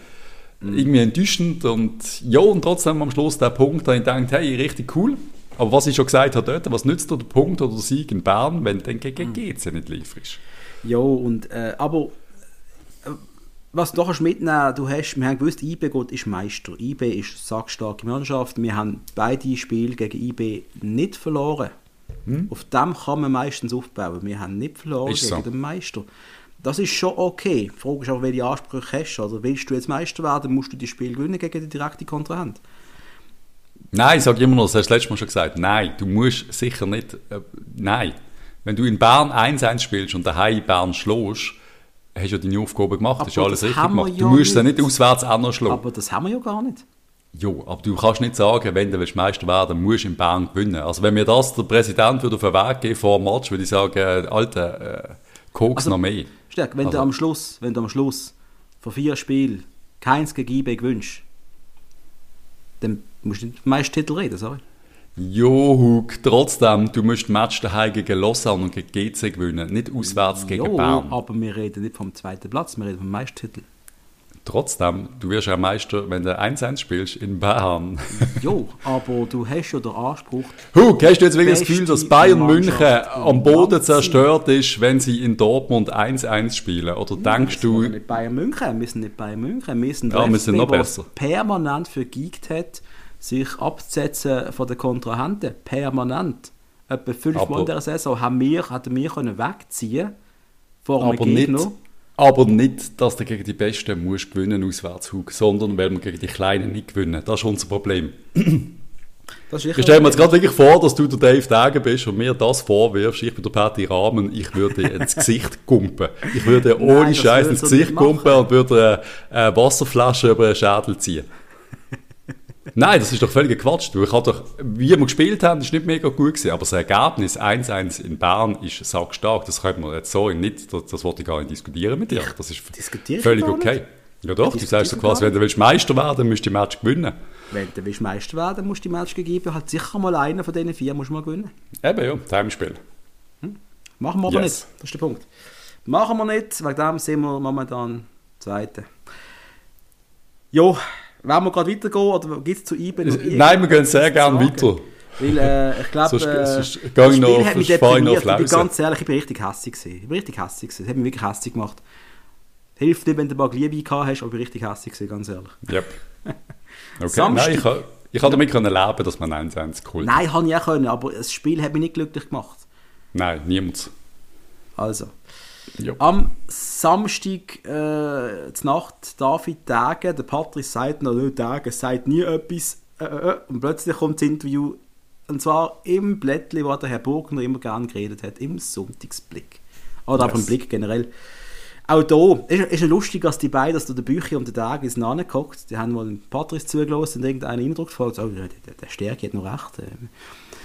Irgendwie enttäuschend und ja, und trotzdem am Schluss der Punkt, da ich gedacht, hey, richtig cool. Aber was ich schon gesagt habe dort, was nützt dir der Punkt oder der Sieg in Bern, wenn dann gegen mhm. GC nicht lieferst? Ja, und, äh, aber äh, was du noch mitnehmen du hast, wir haben gewusst, IB Gott ist Meister. IB ist sackstarke Mannschaft. Wir haben beide Spiele gegen IB nicht verloren. Hm? Auf dem kann man meistens aufbauen. Wir haben nicht verloren ist gegen so. den Meister Das ist schon okay. Die Frage ist auch, welche Ansprüche hast du. Also willst du jetzt Meister werden, musst du das Spiel gewinnen gegen den direkten Kontrahent. Nein, ich sage immer noch, das hast du letztes Mal schon gesagt, nein, du musst sicher nicht, äh, nein. Wenn du in Bern 1-1 spielst und daheim in Bern schlägst, hast du ja deine Aufgabe gemacht, Aber hast du alles richtig gemacht. ja du musst ja nicht. auswärts auch noch schlagen. Aber das haben wir ja gar nicht. Jo, aber du kannst nicht sagen, wenn du willst Meister werden musst du in Bern gewinnen. Also wenn mir das der Präsident würde auf den Weg geben vor dem Match, würde ich sagen, äh, Alter, äh, Koks Also, noch mehr. Stärk, wenn Also- du am Schluss, wenn du am Schluss von vier Spielen keins gegen IB gewünscht, dann musst du nicht den Meistertitel reden, sorry. Jo, Hug, trotzdem, du musst Match daheim gegen Lausanne und gegen GC gewinnen, nicht auswärts gegen Jo, Bern. aber wir reden nicht vom zweiten Platz, wir reden vom Meistertitel. Trotzdem, du wirst ja Meister, wenn du 1-1 spielst in Bern. Jo, aber du hast ja den Anspruch, Hug, hast du jetzt wirklich das Gefühl, dass Bayern München am Boden zerstört ist, wenn sie in Dortmund 1-1 spielen? Oder denkst wir du, sind nicht Bayern München, wir sind nicht Bayern München, wir sind Ja, der wir sind noch der besser. permanent vergeigt hat, sich abzusetzen von den Kontrahenten, permanent. Etwa fünfmal in dieser Saison haben wir, hätten wir können wegziehen vor einem aber nicht, Gegner. Aber nicht, dass du gegen die Besten musst gewinnen auswärts, sondern weil wir gegen die Kleinen nicht gewinnen. Das ist unser Problem. Das ist Ich stelle mir jetzt gerade wirklich vor, dass du der Dave Degen bist und mir das vorwirfst. Ich bin der Patty Rahmen, ich würde ins Gesicht kumpen. Ich würde ohne Scheiß ins Gesicht kumpen und würde eine, eine Wasserflasche über den Schädel ziehen. Nein, das ist doch völliger Quatsch. Ich hab doch, wie wir gespielt haben, ist nicht mega gut gewesen, aber das Ergebnis 1-1 in Bern ist sackstark. Das könnte man jetzt so nicht, das, das wollte ich gar nicht diskutieren mit dir. Das ist völlig okay. nicht. Ja doch, du sagst so quasi, wenn du willst Meister werden, musst du die Match gewinnen. Wenn du willst Meister werden musst du die Match geben, halt sicher mal einen von diesen vier musst du mal gewinnen. Eben ja, Timespiel. Machen wir aber Yes. nicht. Das ist der Punkt. Machen wir nicht, wegen dem sind wir momentan Zweite. Jo, wollen wir gerade weitergehen oder gibt es zu IBE noch Nein, wir gehen sehr gerne weiter. Weil äh, ich glaube, äh, das Spiel noch- hat mich deprimiert. Ich bin ganz ehrlich, ich bin richtig hässlich gewesen. Ich bin richtig hässlich gewesen. Das hat mich wirklich hässlich gemacht. Hilft nicht, wenn du mal Liebe gehabt hast, aber ich bin richtig hässlich gewesen, ganz ehrlich. Yep. Okay, Samstag- nein, ich, ha- ich habe damit können leben, dass man 1-1 geholt hat. Nein, habe ich auch können, aber das Spiel hat mich nicht glücklich gemacht. Nein, niemand. Also, Ja. am Samstag, äh, Nacht, David Tage, der Patrick sagt noch, «Nö, Tage sagt nie etwas, äh, äh, äh», und plötzlich kommt das Interview, und zwar im Blättli, wo der Herr Burgner immer gern geredet hat, im Sonntagsblick. Oder einfach im Yes. Blick generell. Auch da ist, ist ja lustig, dass die beiden, dass da der Bücher und der Tag ist angeguckt, die haben den Patrick zugelassen und irgendeinen Eindruck gefragt, oh, der, der, der Stärke hat noch recht, äh,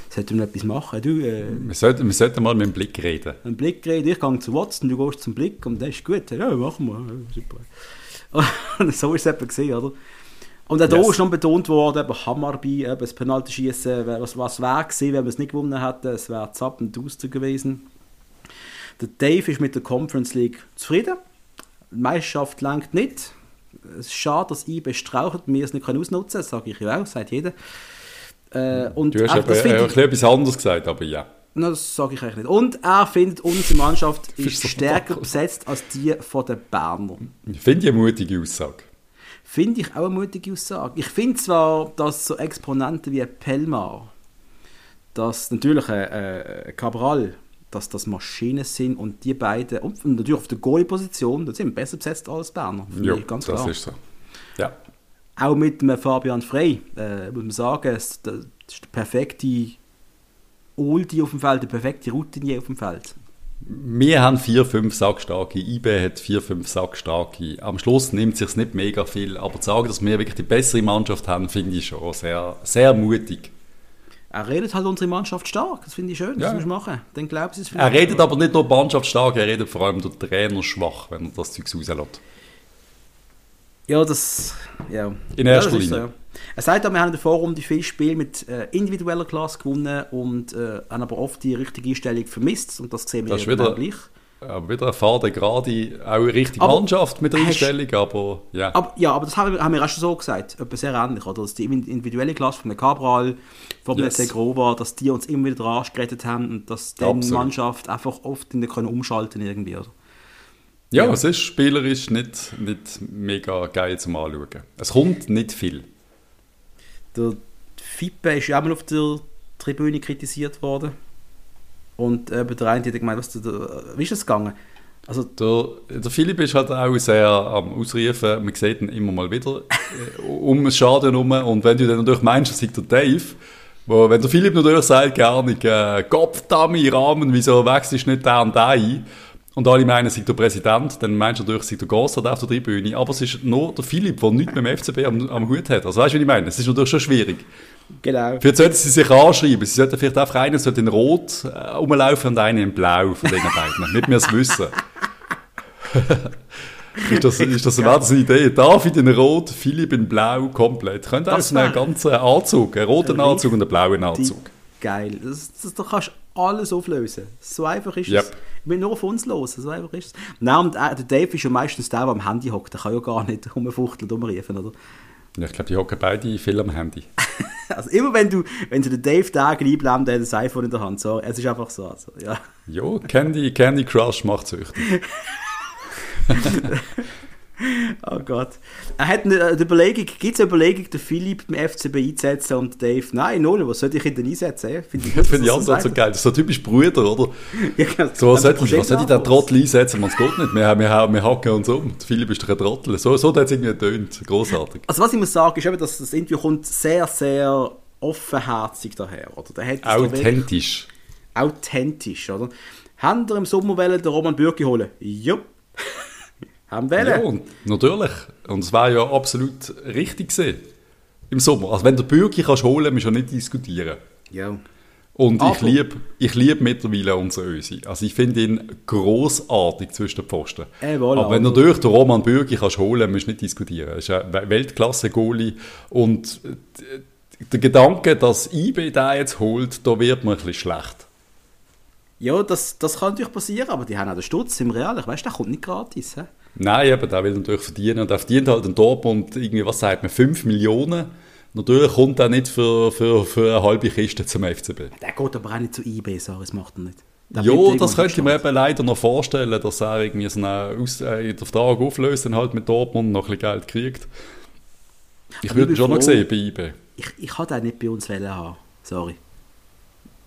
sollte noch etwas machen, du, äh, Wir sollten, wir sollten mal mit dem Blick reden. einen Blick geredet, ich gehe zu Watson, du gehst zum Blick und das ist gut. Ja, machen wir, super. Und so ist es eben gesehen, oder? Und auch da Yes. ist noch betont worden, eben Hammarby, eben das Penalty-Schießen, was, was wäre gewesen, wenn wir es nicht gewonnen hätten, es wäre zapp und duster gewesen. Der Dave ist mit der Conference League zufrieden. Die Meisterschaft langt nicht. Es ist schade, dass IB strauchelt wir es nicht ausnutzen können, das sage ich ja auch, sagt jeder. Äh, und Du hast eben, das ich- bisschen etwas anderes gesagt, aber ja. Nein, das sage ich eigentlich nicht. Und er findet, unsere Mannschaft ist stärker besetzt als die von den Berner. Ich finde ich eine mutige Aussage. Finde ich auch eine mutige Aussage. Ich finde zwar, dass so Exponenten wie Pelmar, dass natürlich äh, äh, Cabral, dass das Maschinen sind und die beiden, und natürlich auf der Goalie-Position, da sind wir besser besetzt als Berner. Ja, das klar. ist so. Ja. Auch mit dem Fabian Frey, äh, muss man sagen, es, das ist der perfekte Oldie auf dem Feld, der perfekte Routinier auf dem Feld. Wir haben vier, fünf Sackstarke, IB hat vier, fünf Sackstarke. Am Schluss nimmt sich nicht mega viel, aber zu sagen, dass wir wirklich die bessere Mannschaft haben, finde ich schon sehr, sehr mutig. Er redet halt unsere Mannschaft stark, das finde ich schön, Ja. das muss man machen. Dann glauben sie es Er redet aber nicht nur Mannschaft stark, er redet vor allem der Trainer schwach, wenn er das Zeug rauslässt. Ja, das. Ja. In erster Linie. Er sagt auch, wir haben in der Vorrunde viele Spiele mit äh, individueller Klasse gewonnen und äh, haben aber oft die richtige Einstellung vermisst und das sehen wir Das ist ja wieder- gleich. Aber wieder eine Fahrt gerade, auch eine richtige Aber Mannschaft mit der Einstellung, aber ja. Aber, ja, aber das haben wir, haben wir auch schon so gesagt, etwas sehr ähnlich, oder? Dass die individuelle Klasse von der Cabral, von der Yes. Segrova, dass die uns immer wieder dran gerettet haben und dass die. Mannschaft einfach oft in der können umschalten irgendwie, oder? Ja, ja. es ist spielerisch nicht, nicht mega geil zum Anschauen. Es kommt nicht viel. Der Fippe ist ja auch mal auf der Tribüne kritisiert worden. Und eben der eine hat gemeint, was, wie ist das gegangen? Also der, der Philipp ist halt auch sehr am Ausrufen, man sieht ihn immer mal wieder äh, um das Schaden herum und wenn du dann natürlich meinst, das ist der Dave, wo, wenn der Philipp natürlich sagt, gar nicht, äh, Gottverdammt, Rahmen, wieso wechselst du nicht da und da ein? Und alle meinen, sei der Präsident, dann meinst du natürlich, sei der Gossard auf der Tribüne. Aber es ist nur der Philipp, der nichts mit dem FCB am, am Hut hat. Also weißt du, was ich meine? Es ist natürlich schon schwierig. Genau. Vielleicht sollten sie sich anschreiben. Sie sollten vielleicht einfach einen in Rot äh, rumlaufen und einen in Blau von den beiden. Nicht mehr es wissen. ist das, ist das, eine Idee? David in Rot, Philipp in Blau, komplett. Könnte auch so einen ganzen Anzug, einen roten Anzug und einen blauen Anzug. Geil. Das, das, da kannst du alles auflösen. So einfach ist yep. es. Ich will nur auf uns los. So einfach ist es. Nein, und äh, der Dave ist ja meistens der, der am Handy hockt. Der kann ja gar nicht rumfuchteln, rumrufen, oder? Ja, ich glaube, die hocken beide viel am Handy. also immer wenn du, wenn du den Dave Tag einbleibt, der hat das iPhone in der Hand. So, es ist einfach so. Also, ja. Jo, Candy, Candy Crush macht süchtig. oh Gott. Er hat eine, eine Überlegung, gibt es eine Überlegung, den Philipp beim FCB einzusetzen und Dave, nein, null, was sollte ich ihn denn einsetzen? Finde ich, find ich Ansatz so geil. Das ist so typisch Brüder, oder? ja, genau. so, was sollte ich, was sollte ich den Trottel einsetzen? Man, es geht nicht. Wir, wir, wir hacken uns um. Der Philipp ist doch ein Trottel. So, so hat es irgendwie getönt. Großartig. Also, was ich muss sagen, ist eben, dass das Interview kommt sehr, sehr offenherzig daher, oder? Der hat authentisch. Authentisch, oder? Haben wir im Sommer den Roman Bürki holen? Jupp. Haben wollen. Ja, und natürlich. Und es war ja absolut richtig gewesen. Im Sommer. Also wenn der Bürki kannst holen, du ja nicht diskutieren. Ja. Und Aber. ich liebe ich lieb mittlerweile unseren Ösi. Also ich finde ihn großartig zwischen den Pfosten. Äh, voilà, Aber wenn du durch den Roman Bürki kannst holen, musst du nicht diskutieren. Er ist ein Weltklasse-Goalie. Und der Gedanke, dass IB da jetzt holt, da wird man ein bisschen schlecht. Ja, das, das kann natürlich passieren, aber die haben auch den Stutz im Real. Ich weiß, der kommt nicht gratis. He? Nein, eben, der will natürlich verdienen. Und er verdient halt in Dortmund irgendwie, was sagt man, 5 Millionen. Natürlich kommt er nicht für, für, für eine halbe Kiste zum FCB. Der geht aber auch nicht zu eBay, so, das macht er nicht. Der ja, das könnte ich mir eben leider noch vorstellen, dass er irgendwie so einen, Aus äh, Vertrag auflöst und halt mit Dortmund noch ein bisschen Geld kriegt. Ich würde ihn schon noch sehen bei eBay. Ich, ich kann den nicht bei uns haben. Sorry.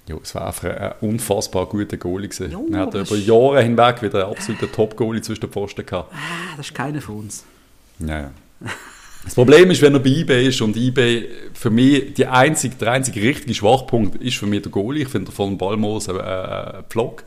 Ja, es war einfach ein unfassbar guter Goalie gewesen. Jo, er hat über Jahre hinweg wieder einen absoluten Top-Goalie zwischen den Pfosten gehabt. Ah, das ist keiner von uns. Ja, ja. Das Problem ist, wenn er bei eBay ist und eBay für mich die einzige, der einzige richtige Schwachpunkt ist für mich der Goalie. Ich finde von Balmos ein äh, Pflock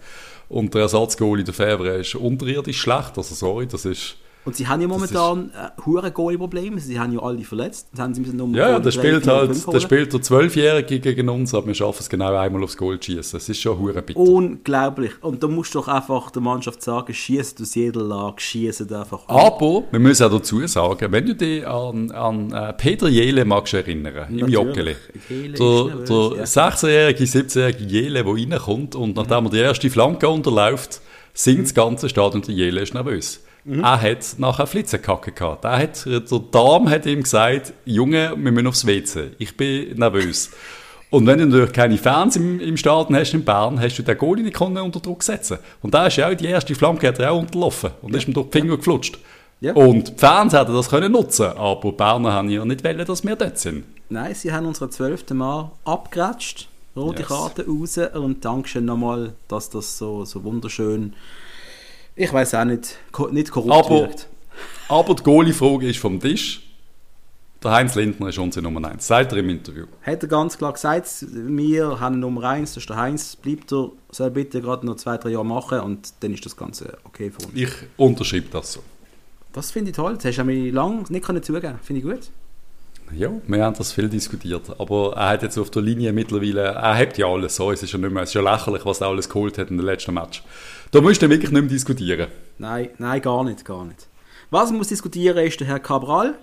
und der Ersatzgoalie, der Favre, ist unterirdisch schlecht. Also sorry, das ist und sie haben ja momentan äh, hure Goalie-Probleme. Sie haben ja alle verletzt. haben sie müssen ja, ja, das spielt halt, das spielt der Zwölfjährige gegen uns, aber wir schaffen es genau einmal aufs Goal zu schießen. Es ist schon hure bitter. Unglaublich. Und da musst du doch einfach der Mannschaft sagen, schießt aus jeder Lage, schießt einfach. Aber wir müssen auch dazu sagen, wenn du dich an, an äh, Peter Jele magst erinnern, im Joggeli. Der, der 16-jährige, 17-jährige Jele, der reinkommt und nachdem er die erste Flanke unterläuft, singt das ganze Stadion der Jele ist nervös. Mhm. Er hat nachher Flitzekacke gehabt. Er hat, der Darm hat ihm gesagt, Junge, wir müssen aufs WC. Ich bin nervös. Und wenn du natürlich keine Fans im, im Stadion hast in Bern, hast du den Goalie nicht unter Druck setzen Und da ist ja auch die erste Flanke hat er auch unterlaufen und ja. ist ihm durch die Finger ja. geflutscht. Ja. Und die Fans hätten das können nutzen aber die Berner haben ja nicht wollen, dass wir dort sind. Nein, sie haben unsere zwölfte Mal abgeratscht, rote yes. Karte raus und Dankeschön nochmal, dass das so, so wunderschön ich weiß auch nicht, nicht korrupt aber, wirkt. Aber die Goalie-Frage ist vom Tisch. Der Heinz Lindner ist unsere Nummer 1. Sagt er im Interview. Hat er ganz klar gesagt, wir haben Nummer 1, das ist der Heinz, bleibt er, soll bitte gerade noch zwei, drei Jahre machen und dann ist das Ganze okay für uns. Ich unterschreibe das so. Das finde ich toll. Das hast du mir lange nicht zugeben Finde ich gut. Ja, wir haben das viel diskutiert. Aber er hat jetzt auf der Linie mittlerweile, er hat ja alles so. Es ist ja nicht mehr, es ist ja lächerlich, was er alles geholt hat in den letzten Match. Da musst du wirklich nicht mehr diskutieren. Nein, nein, gar nicht, gar nicht. Was man muss diskutieren ist der Herr Cabral,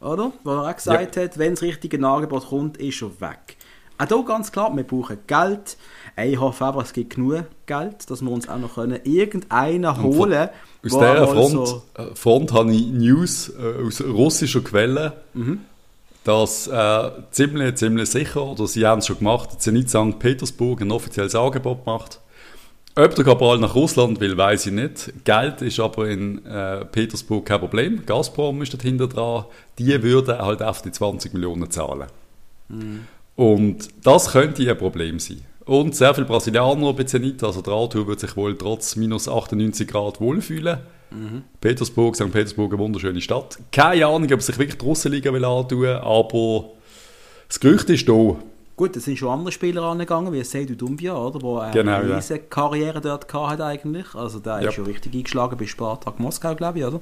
oder? Wo er auch gesagt ja. hat, wenn das richtige Angebot kommt, ist er weg. Auch hier ganz klar, wir brauchen Geld. Ich hoffe aber, es gibt genug Geld, dass wir uns auch noch können irgendeinen holen Aus dieser Front, so äh, Front habe ich News äh, aus russischer Quelle, mhm. dass äh, ziemlich, ziemlich sicher, oder sie haben es schon gemacht, dass Zenit St. Petersburg ein offizielles Angebot macht ob der Cabral nach Russland will, weiß ich nicht. Geld ist aber in äh, Petersburg kein Problem. Gazprom ist dahinter dran. Die würden halt auf die 20 Millionen zahlen. Mhm. Und das könnte ein Problem sein. Und sehr viele Brasilianer bei Zenit. Also der Arthur wird sich wohl trotz minus 98 Grad wohlfühlen. Mhm. Petersburg, St. Petersburg, eine wunderschöne Stadt. Keine Ahnung, ob sich wirklich draussen liegen will antun, aber das Gerücht ist da. Gut, es sind schon andere Spieler angegangen, wie Seydou Dumbia, oder, wo er genau, eine riesige ja. Karriere dort hatte eigentlich. Also der ja. ist schon richtig eingeschlagen bei Spartak Moskau, glaube ich, oder?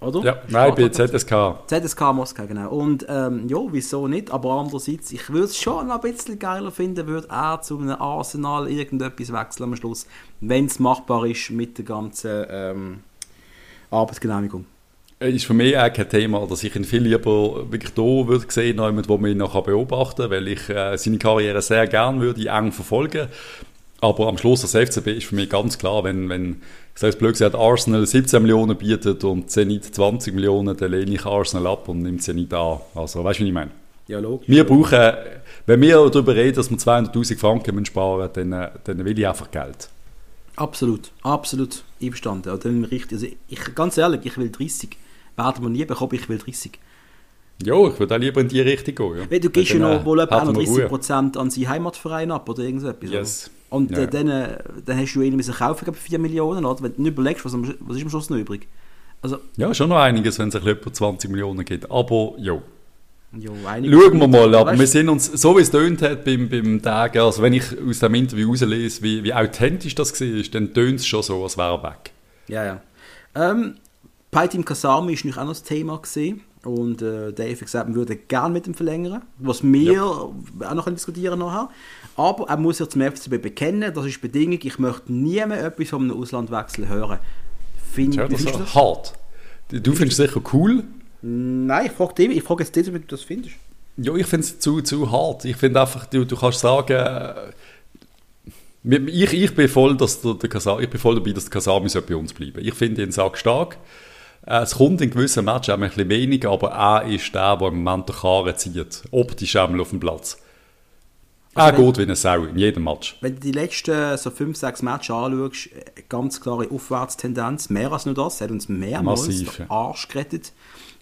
Oder? Ja, nein, bei ZSK. ZSK Moskau, genau. Und ähm, ja, wieso nicht? Aber andererseits, ich würde es schon ein bisschen geiler finden, würde er zu einem Arsenal irgendetwas wechseln am Schluss, wenn es machbar ist mit der ganzen ähm, Arbeitsgenehmigung. Ist für mich auch kein Thema, dass ich ihn viel lieber wirklich da würde sehen, wo man ihn noch beobachten kann, weil ich äh, seine Karriere sehr gerne würde eng verfolgen. Aber am Schluss das FCB ist für mich ganz klar, wenn, wenn ich sage es blöd gesagt, Arsenal 17 Millionen bietet und Zenit 20 Millionen, dann lehne ich Arsenal ab und nehme Zenit an. Also, weißt du, wie ich meine? Ja, logisch. Wir brauchen, wenn wir darüber reden, dass wir 200'000 Franken sparen müssen, dann, dann will ich einfach Geld. Absolut, absolut einverstanden. Also, also ich, ganz ehrlich, ich will 30 werden wir nie bekommen, ich will 30. Ja, ich würde auch lieber in die Richtung gehen. Ja. du gibst ja noch wohl etwa 30% an seinen Heimatverein ab oder irgendetwas. Yes. Und ja. äh, dann, äh, dann hast du ihn müssen kaufen für 4 Millionen, oder? Wenn du nicht überlegst, was, was ist am Schluss noch übrig? Also, ja, schon noch einiges, wenn es etwa 20 Millionen gibt. Aber ja. Jo, Schauen wir mal, aber weißt, wir sind uns, so wie es tönt hat beim, beim Tag, also wenn ich aus dem Interview rauslese, wie, wie authentisch das war, dann tönt es schon so, als wäre er weg. Ja, ja. Ähm, Paitim Kasami ist nicht auch noch das Thema gesehen und äh, Dave hat gesagt, man würde gerne mit ihm verlängern, was wir ja. auch noch diskutieren nachher. Aber er muss sich zum FCB bekennen, das ist die Bedingung, ich möchte nie mehr etwas von einem Auslandwechsel hören. Find, ja, das ist das? hart. Du findest es sicher cool? Nein, ich frage dich, ich frage jetzt dich, ob du das findest. Ja, ich finde es zu, zu hart. Ich finde einfach, du, du kannst sagen, äh, ich, ich, bin voll, dass der, der Kasami, ich bin voll dabei, dass der Kasami bei uns bleiben Ich finde ihn Sack stark. Äh, es kommt in gewissen Matches ein bisschen weniger, aber er ist der, der im Moment der Karre zieht. Optisch einmal auf dem Platz. Also er geht wie eine Sau in jedem Match. Wenn du die letzten so 5, 6 Matches anschaust, äh, ganz klare Aufwärtstendenz, mehr als nur das, er hat uns mehrmals Massiv, den Arsch gerettet.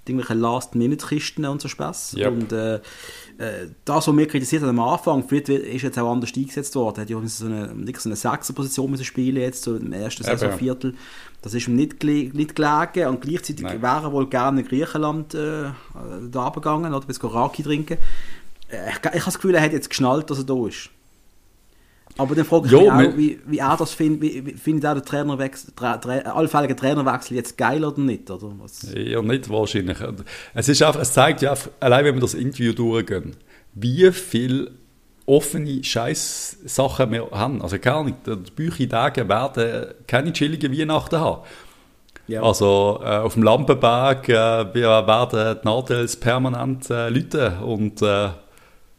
Irgendwelche Last-Minute-Kisten und so Spaß. Yep. Und äh, äh, das, was wir kritisiert haben am Anfang, vielleicht ist jetzt auch anders eingesetzt worden. Er hat ja so eine, so eine Sechser-Position spielen jetzt, so im ersten Saisonviertel. Das ist ihm nicht, nicht gelegen und gleichzeitig Nein. wäre er wohl gerne in Griechenland äh, da gegangen oder bis Raki trinken. Äh, ich, ich habe das Gefühl, er hat jetzt geschnallt, dass er da ist. Aber dann frage ich jo, mich auch, wie, wie er das findet. Wie, wie findet er den Trainerwechsel, tra, tra, allfälligen Trainerwechsel jetzt geil oder nicht? Oder was? Ja, nicht wahrscheinlich. Es, ist einfach, es zeigt ja, allein wenn wir das Interview durchgehen, wie viel offene Scheiß-Sachen wir haben. Also gar nicht, die Büchertage werden keine chilligen Weihnachten haben. Ja. Also äh, auf dem Lampenberg äh, wir werden die Nadels permanent äh, läuten und äh,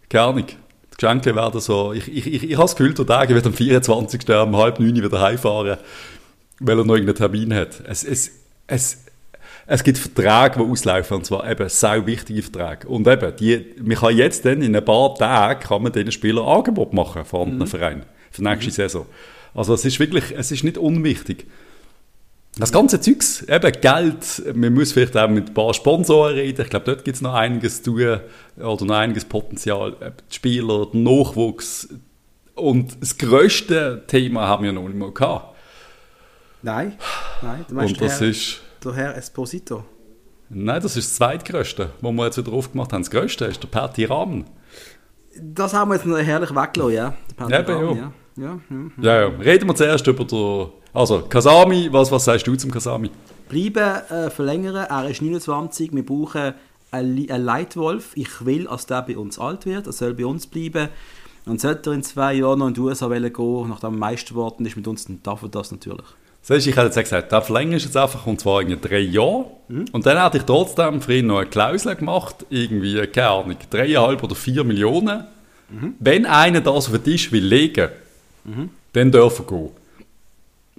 keine Ahnung. Die Geschenke werden so, ich, ich, ich, ich habe das Gefühl, der Tag wird am 24. um halb neun wieder heimfahren, weil er noch irgendeinen Termin hat. Es, es, es, es gibt Verträge, die auslaufen, und zwar eben sehr wichtige Verträge. Und eben, die, man kann jetzt dann in ein paar Tagen kann man diesen Spielern Angebot machen, von anderen mhm. Vereinen, für die nächste mhm. Saison. Also es ist wirklich, es ist nicht unwichtig. Das ganze Zeugs, eben Geld, man muss vielleicht auch mit ein paar Sponsoren reden, ich glaube, dort gibt es noch einiges zu tun, oder noch einiges Potenzial, die Spieler, der Nachwuchs und das grösste Thema haben wir noch nicht mal gehabt. Nein, nein, du meinst und das Herr, ist, der Herr Esposito. Nein, das ist das zweitgrößte, was wir jetzt wieder aufgemacht haben. Das größte ist der Perti Rahmen. Das haben wir jetzt noch herrlich weggelassen, ja. Der Perti Rahmen, ja. Ja, ja, ja. ja, Reden wir zuerst über den also, Kasami, was, was sagst du zum Kasami? Bleiben, äh, verlängern, er ist 29, wir brauchen einen, einen Leitwolf. Ich will, dass der bei uns alt wird, er soll bei uns bleiben. Und sollte er in zwei Jahren noch in die USA gehen, nachdem er Meister geworden ist mit uns, dann darf er das natürlich. Siehst, ich hätte jetzt gesagt, der verlängert jetzt einfach, und zwar in drei Jahren. Mhm. Und dann hätte ich trotzdem für ihn noch eine Klausel gemacht, irgendwie, keine Ahnung, dreieinhalb oder vier Millionen. Mhm. Wenn einer das auf den Tisch will legen, mhm. dann darf er gehen.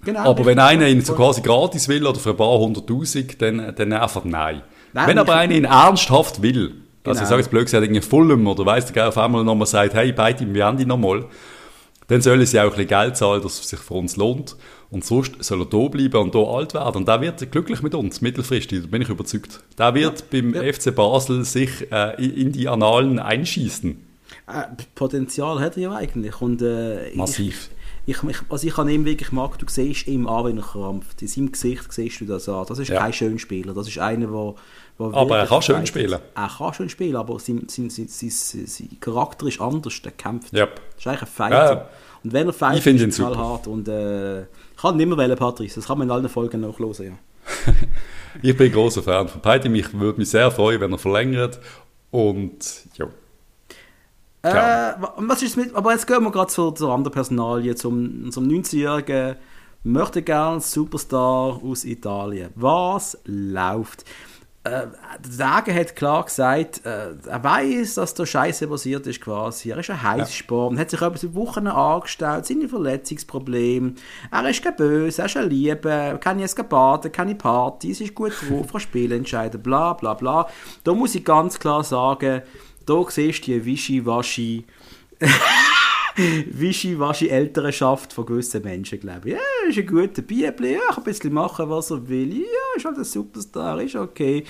Genau, aber wenn einer ihn so quasi gratis will oder für ein paar hunderttausend, dann, dann einfach nein. nein wenn aber einer ihn ernsthaft will, also genau. ich sage jetzt blöd gesagt, irgendwie Fulham oder weiss der auf einmal nochmal sagt, hey, beide wir haben die nochmal, dann sollen sie auch ein bisschen Geld zahlen, dass es sich für uns lohnt. Und sonst soll er da bleiben und da alt werden. Und der wird glücklich mit uns, mittelfristig, da bin ich überzeugt. Der wird ja. beim ja. FC Basel sich äh, in die Annalen einschießen. Äh, Potenzial hat er ja eigentlich. Und, äh, Massiv. Ich, ich, was ich an ihm wirklich mag, du siehst ihm an, wenn er krampft. In seinem Gesicht siehst du das an. Das ist Ja. kein Schönspieler. Das ist einer, der. Aber er kann schön spielen. Er kann schön spielen, aber sein, sein, sein, sein, Charakter ist anders. Der kämpft. Yep. Das ist eigentlich ein Fighter. Ja. Und wenn er fightet, ist er super. knallhart. Und äh, ich kann ihn immer wählen, Patrice. Das kann man in allen Folgen nachhören, ja. Ich bin ein großer Fan von beidem. Ich würde mich sehr freuen, wenn er verlängert. Und ja. Äh, was ist mit, aber jetzt gehen wir gerade zur, zur anderen Personalie, zum, zum 19-jährigen möchte gern Superstar aus Italien. Was läuft? Äh, der Dage hat klar gesagt, äh, er weiß, dass da Scheiße passiert ist quasi. Er ist ein Heißsporn, hat sich über Wochen angestellt, seine Verletzungsprobleme. Er ist kein böse, er ist ein Liebe, kann jetzt baden, keine Partys, ist gut drauf, kann Spiele entscheiden, bla bla bla. Da muss ich ganz klar sagen, da siehst du die Wischiwaschi Wischiwaschi Elternschaft von gewissen Menschen, glaube ich. Ja, ist ein guter Bibel, ja, kann ein bisschen machen, was er will. Ja, ist halt ein Superstar, ist okay.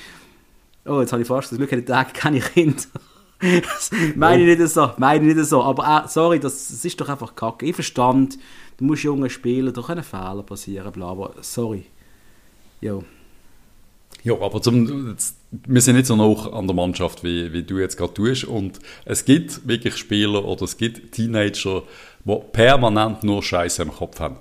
Oh, jetzt habe ich fast das Glück, ich keine Kinder. Meine ich nicht so, meine ich nicht so. Aber äh, sorry, das, das ist doch einfach kacke. Ich verstand, du musst junge spielen, da können Fehler passieren, bla, aber sorry. Jo. Ja, aber zum, wir sind nicht so noch an der Mannschaft, wie, wie du jetzt gerade tust. Und es gibt wirklich Spieler oder es gibt Teenager, die permanent nur Scheiße im Kopf haben.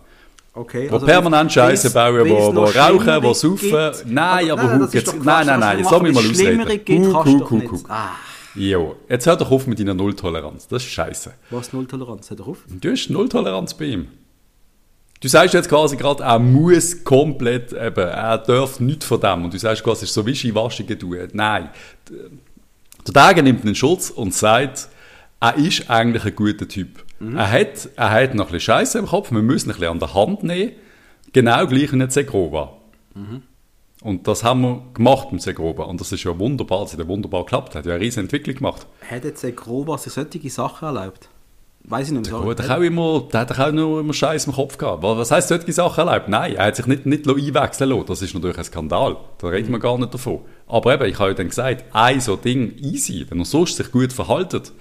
Okay, Wo permanent Scheiße bauen, wo, wo rauchen, wo saufen. Nein, aber, nein, das ist jetzt, nein, nein, nein, jetzt machen, lass mich mal ausreden. gibt, Hug, nicht. Hug. Ah, Jo, jetzt hör doch auf mit deiner Nulltoleranz. Das ist scheiße. was Nulltoleranz? Hör doch auf. Du hast Nulltoleranz bei ihm. Du sagst jetzt quasi gerade, er muss komplett, eben, er darf nichts von dem. Und du sagst quasi, es ist so wischiwaschi tun. Nein. Der Dage nimmt einen Schutz und sagt, er ist eigentlich ein guter Typ. Er, hat, er hat noch ein bisschen Scheiße im Kopf, wir müssen ihn ein bisschen an der Hand nehmen. Genau gleich wie ein Segrova. Und das haben wir gemacht mit Segrova. Und das ist ja wunderbar, das hat ja wunderbar geklappt. Er hat ja eine riesen Entwicklung gemacht. Hat Grober sich solche Sachen erlaubt? Weiß ich nicht mehr. Ja, der, hat auch immer, der hat auch nur immer Scheiß im Kopf gehabt. Was was heisst solche Sachen erlebt? Nein, er hat sich nicht, nicht einwechseln lassen. Das ist natürlich ein Skandal. Da reden wir gar nicht davon. Aber eben, ich habe ja dann gesagt, ein so Ding easy, wenn er sonst sich gut verhaltet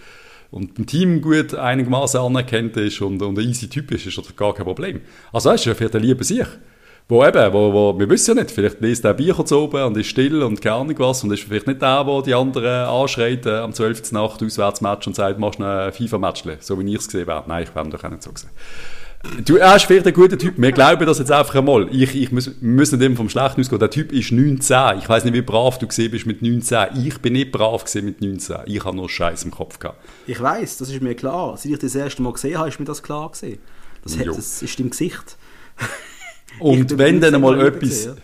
und im Team gut einigermaßen anerkannt ist und, und ein easy Typ ist, ist das gar kein Problem. Also weißt du, für den lieben sich. Wo eben, wo, wo, wir wissen ja nicht, vielleicht liest der Bücher zu oben und ist still und keine Ahnung was und ist vielleicht nicht der, der die anderen anschreit äh, am 12. Nacht Auswärtsmatch und sagt, machst du ein FIFA-Matchle, so wie ich es gesehen habe. Nein, ich wäre doch auch nicht so gesehen. Du, er ist vielleicht ein guter Typ. Wir glauben das jetzt einfach einmal. Ich, ich muss, müssen dem vom Schlechten ausgehen. Der Typ ist 19. Ich weiß nicht, wie brav du gesehen bist mit 19. Ich bin nicht brav gesehen mit 19. Ich habe nur Scheiß im Kopf gehabt. Ich weiß, das ist mir klar. Seit ich das erste Mal gesehen habe, ist mir das klar gesehen. Das, hat, das ist im Gesicht. Und wenn dann 19 einmal Mal etwas. gesehen,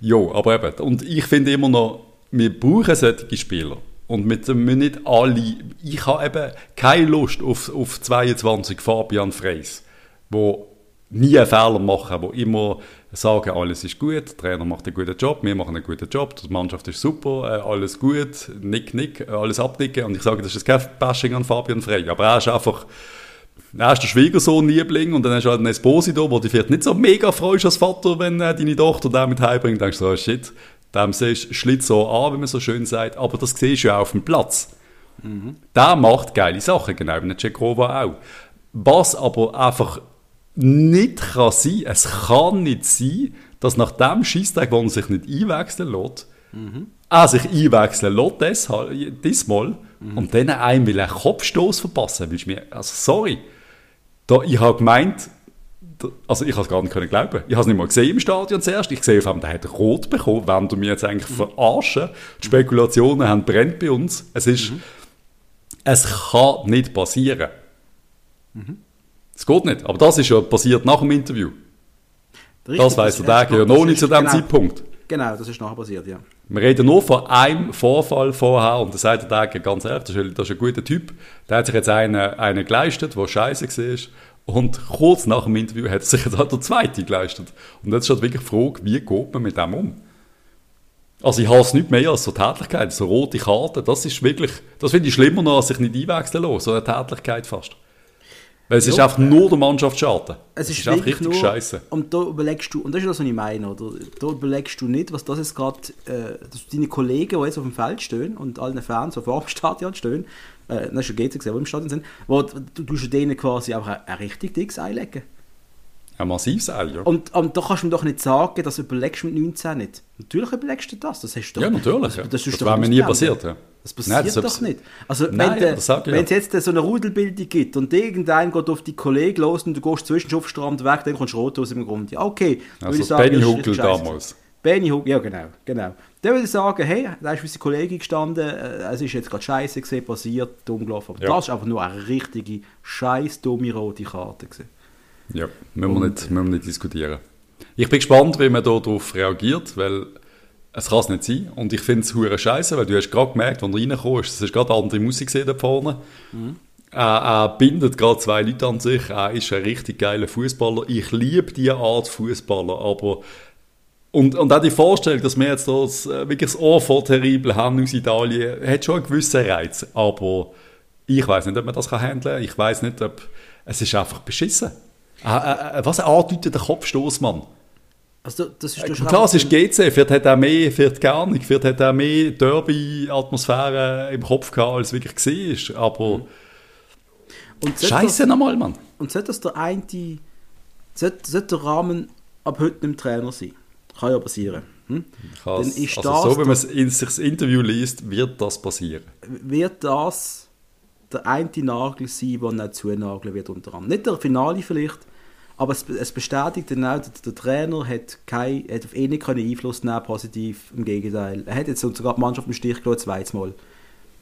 ja, aber eben. Und ich finde immer noch, wir brauchen solche Spieler. Und mit dem müssen nicht alle. Ich habe eben keine Lust auf, auf 22 Fabian Freys, wo nie einen Fehler machen, wo immer sagen, alles ist gut, der Trainer macht einen guten Job, wir machen einen guten Job, die Mannschaft ist super, äh, alles gut, nick, nick, alles abnicken. Und ich sage, das ist kein Bashing an Fabian Frey, aber er ist einfach dann hast du den Schwiegersohn-Liebling und dann hast du halt einen Esposito, wo dich vielleicht nicht so mega freust als Vater, wenn äh, deine Tochter den mit heimbringt. Dann denkst du so, oh shit, dem siehst du schlitt so an, wie man so schön sagt. Aber das siehst du ja auf dem Platz. Der macht geile Sachen, genau wie der Cekova auch. Was aber einfach nicht kann sein, es kann nicht sein, dass nach dem Scheisstag, wo er sich nicht einwechseln lässt, er sich einwechseln lässt, deshalb, diesmal, und dann einem will einen Kopfstoß verpassen. Willst du mir, also sorry, da, ich habe gemeint, also ich habe es gar nicht können glauben. Ich habe es nicht mal gesehen im Stadion zuerst. Ich sehe auf einmal, der hat rot bekommen, wenn du mich jetzt eigentlich verarschen. Die Spekulationen haben brennt bei uns. Es ist, es kann nicht passieren. Es geht nicht. Aber das ist ja passiert nach dem Interview. Richtig, Das weiss der ist Tag ja noch- nicht zu dem genau, Zeitpunkt. Genau, das ist nachher passiert, ja. Wir reden nur von einem Vorfall vorher und da sagt der Tag ganz ehrlich, das ist, das ist ein guter Typ. Der hat sich jetzt einen, einen geleistet, der scheiße war. Und kurz nach dem Interview hat er sich jetzt halt der zweite geleistet. Und jetzt ist halt wirklich die Frage, wie geht man mit dem um? Also ich hasse nicht mehr als so Tätlichkeit, so rote Karten, das ist wirklich, das finde ich schlimmer noch, als sich nicht einwechseln lassen, so eine Tätlichkeit fast. Weil es ja. ist einfach nur der Mannschaftsschaden. Es, es ist, ist einfach richtig scheiße. Und da überlegst du, und das ist das, was ich meine, oder? Da überlegst du nicht, was das jetzt gerade, äh, deine Kollegen, die jetzt auf dem Feld stehen und allen Fans, vor dem Stadion stehen, äh, das ist schon GC, die im Stadion sind, wo du, du denen quasi auch ein, ein richtig dickes einlegen. Ein massives Ei, ja. Und, und da kannst du mir doch nicht sagen, das überlegst du mit 19 nicht. Natürlich überlegst du das, das hast du doch. Ja, natürlich. Das, das, das wäre mir nie passiert, ja. Das passiert Nein, das doch nicht. Also Nein, wenn es ja. jetzt so eine Rudelbildung gibt und irgendein geht auf die Kollegen los und du gehst zwischen auf Strand weg, dann kommst du rot aus im Grund. Ja, okay. Also sagen, Benny Huckel damals. Benny Huckel, ja genau, genau. Dann würde ich sagen, hey, da ist unsere Kollegin gestanden, äh, es ist jetzt gerade scheiße gesehen, passiert, dumm gelaufen. Aber ja. das ist einfach nur eine richtige, scheiß dumme rote Karte gewesen. Ja, müssen wir, nicht, müssen wir nicht diskutieren. Ich bin gespannt, wie man darauf reagiert, weil es kann es nicht sein. Und ich finde es hure scheiße, weil du hast gerade gemerkt, als du reinkommst, es ist gerade andere Musik da vorne. Mhm. Er, er, bindet gerade zwei Leute an sich. Er ist ein richtig geiler Fußballer. Ich liebe diese Art Fußballer, aber und, und auch die Vorstellung, dass wir jetzt das, äh, wirklich das Ohr voll terrible haben aus Italien, hat schon einen gewissen Reiz. Aber ich weiß nicht, ob man das handeln kann. Ich weiß nicht, ob... Es ist einfach beschissen. Äh, äh, was andeutet der Kopfstoß, Mann? Also, das ist äh, Klar, es ist GC, vielleicht hat er mehr, vielleicht gar nicht, vielleicht hat er mehr Derby-Atmosphäre im Kopf gehabt, als es wirklich war, aber mhm. und Scheiße nochmal, Mann. Und sollte das der eine, sollte, sollte der Rahmen ab heute nicht Trainer sein? Kann ja passieren. Hm? Dann ist also das so, wenn man sich das Interview liest, wird das passieren. Wird das der eine Nagel sein, der nicht zunageln wird unter anderem. Nicht der Finale vielleicht, aber es, es bestätigt dann auch, der, der Trainer hat, kein, hat auf ihn nicht Einfluss nehmen, positiv, im Gegenteil. Er hat jetzt sogar die Mannschaft im Stich gelassen, zweimal.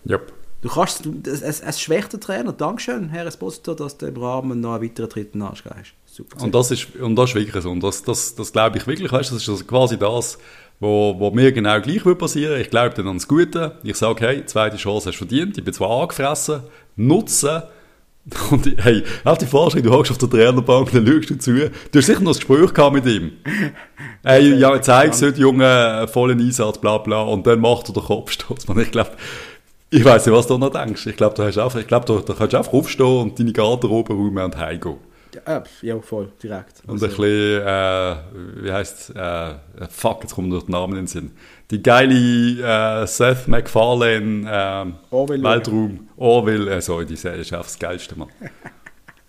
Yep. Du kannst, es, es, es schwächt der Trainer. Dankeschön, Herr Esposito, dass du im Rahmen noch einen weiteren dritten Arsch hast. Super. Und das ist, und das ist wirklich so. Und das, das, das glaube ich wirklich, weißt, das ist also quasi das, wo, wo mir genau gleich wird passieren. Ich glaube dann ans Gute. Ich sage, hey, zweite Chance hast du verdient. Ich bin zwar angefressen, nutzen und hey, auch die Vorstellung, du hockst auf der Trainerbank, dann schaust du zu. Du hast sicher noch ein Gespräch gehabt mit ihm. Hey, ja, zeig es heute, Junge, vollen Einsatz, bla bla. Und dann macht er den Kopfstoß. Ich glaube, ich weiß nicht, was du noch denkst. Ich glaube, du, hast einfach, ich glaub, du, du kannst einfach aufstehen und deine Garderobe räumen und heimgehen. Ja, ja, voll, direkt. Und also. ein bisschen, äh, wie heisst äh, fuck, jetzt kommt mir der Name in den Sinn. Die geile äh, Seth MacFarlane äh, Orwell, Weltraum, Orville, äh, sorry, die Serie ist einfach das Geilste, Mann.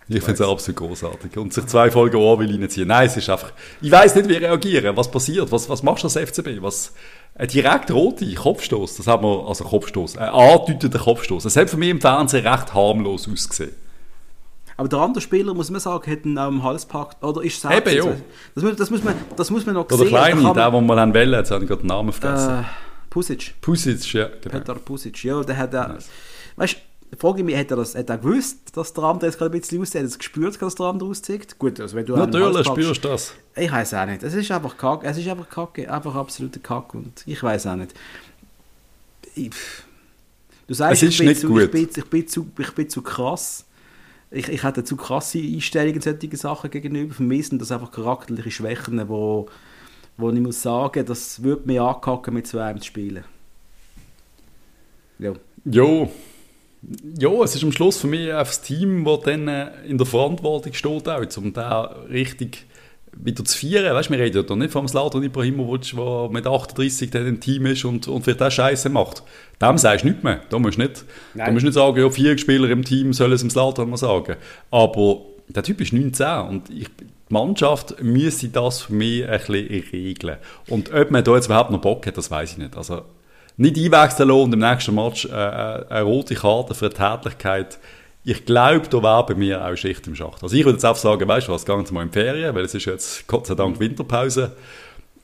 Ich finde es absolut großartig. Und sich zwei Folgen Orwell reinziehen. Nein, es ist einfach, ich weiß nicht, wie reagieren, was passiert, was, was machst du als FCB, was, ein direkt rote Kopfstoß, das haben wir, also Kopfstoß, ein andeutender Kopfstoß. Das hat für mich im Fernsehen recht harmlos ausgesehen. Aber der andere Spieler, muss man sagen, hat ihn auch im Hals gepackt. Oder ist es Eben, ja. Das, das, muss man, das muss man noch Oder sehen. Oder der Kleine, der, den wir haben wollen, jetzt habe ich gerade den Namen vergessen. Äh, Pusic. Pusic, ja. Genau. Peter Pusic, ja, der hat... Äh, Weißt du, frage ich mich, hat er, das, hat er gewusst, dass der andere jetzt gerade ein bisschen aussieht? Hat er gespürt, dass der andere auszieht? Gut, also wenn du Natürlich spürst du das. Ich weiß auch nicht. Es ist einfach Kacke. Es ist einfach Kacke. Einfach absolute Kacke. Und ich weiß auch nicht. Ich, du sagst, ich bin, zu, ich, bin, ich, bin zu, ich bin zu krass ich, ich hatte zu krasse Einstellungen solchen Sachen gegenüber. Für mich sind das einfach charakterliche Schwächen, wo, wo ich muss sagen, das würde mich ankacken, mit so einem zu spielen. Ja. Jo. Ja, es ist am Schluss für mich auch das Team, das dann äh, in der Verantwortung steht, auch, um da richtig wieder zu feiern. Weißt, wir reden ja nicht vom Slatan Ibrahimovic, der mit 38 dann im Team ist und, und für das Scheiße macht. Dem sagst du nicht mehr. Da musst du nicht, da musst nicht sagen, ja, vier Spieler im Team sollen es dem Slatan mal sagen. Aber der Typ ist 19 und ich, die Mannschaft müsste das für mich ein bisschen regeln. Und ob man da jetzt überhaupt noch Bock hat, das weiß ich nicht. Also nicht einwechseln und im nächsten Match äh, äh eine rote Karte für eine Tätlichkeit ich glaube, da wäre bei mir auch Schicht im Schacht. Also ich würde jetzt auch sagen, weißt du was, gehen Sie mal in Ferien, weil es ist jetzt Gott sei Dank Winterpause.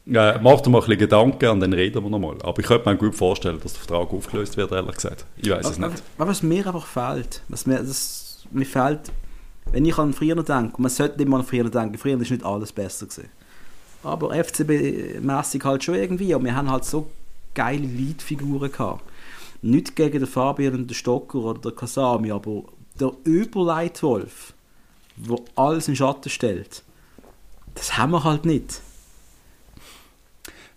Äh, macht dir mal ein bisschen Gedanken und dann reden wir nochmal. Aber ich könnte mir gut vorstellen, dass der Vertrag aufgelöst wird, ehrlich gesagt. Ich weiß es nicht. Was, mir einfach fehlt, was mir, das, mir fehlt, wenn ich an früher denke, und man sollte nicht mal an früher denken, früher ist nicht alles besser gewesen. Aber FCB-mässig halt schon irgendwie, und wir haben halt so geile Leitfiguren gehabt. Nicht gegen den Fabian und den Stocker oder den Kasami, aber der Überleitwolf, der alles in Schatten stellt, das haben wir halt nicht.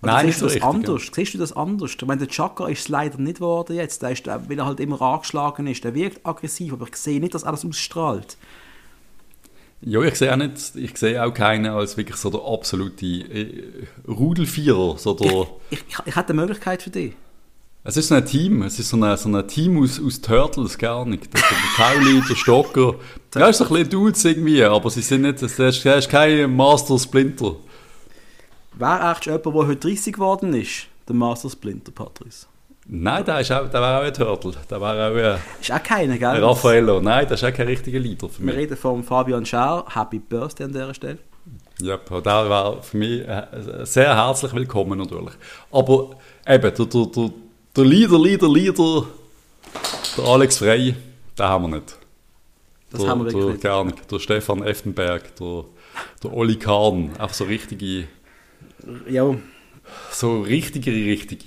Oder Nein, siehst du das richtig, anders? Ja. Siehst du das anders? Ich meine, der Chaka ist es leider nicht geworden jetzt, der ist, weil er halt immer angeschlagen ist. Der wirkt aggressiv, aber ich sehe nicht, dass er das ausstrahlt. Ja, ich sehe auch nicht, ich sehe auch keinen als wirklich so der absolute äh, Rudelvierer. So der, Ich, ich, ich hätte eine Möglichkeit für dich. Es ist so ein Team, es ist so ein, so ein Team aus, aus Turtles, gar nicht. Das ist der Tauli, der Stocker. Ja, ist so ein bisschen Dudes irgendwie, aber sie sind nicht, das ist, ist kein Master Splinter. Wer eigentlich jemand, der heute 30 geworden ist? Der Master Splinter, Patrice. Nein, der, ist auch, der war auch ein Turtle. Der war auch ein, Ist auch keiner, ein gell? Raffaello. Nein, das ist auch kein richtiger Leader für Wir mich. reden von Fabian Schär. Happy Birthday an dieser Stelle. Ja, der war für mich äh, sehr herzlich willkommen natürlich. Aber eben, der, der, der, der Leader, Leader, Leader, der Alex Frey, den haben wir nicht. Das der, haben wir wirklich der, nicht. Gar nicht. Der Stefan Effenberg, der, der Oli Kahn, einfach so richtige, Ja, so richtige, richtige.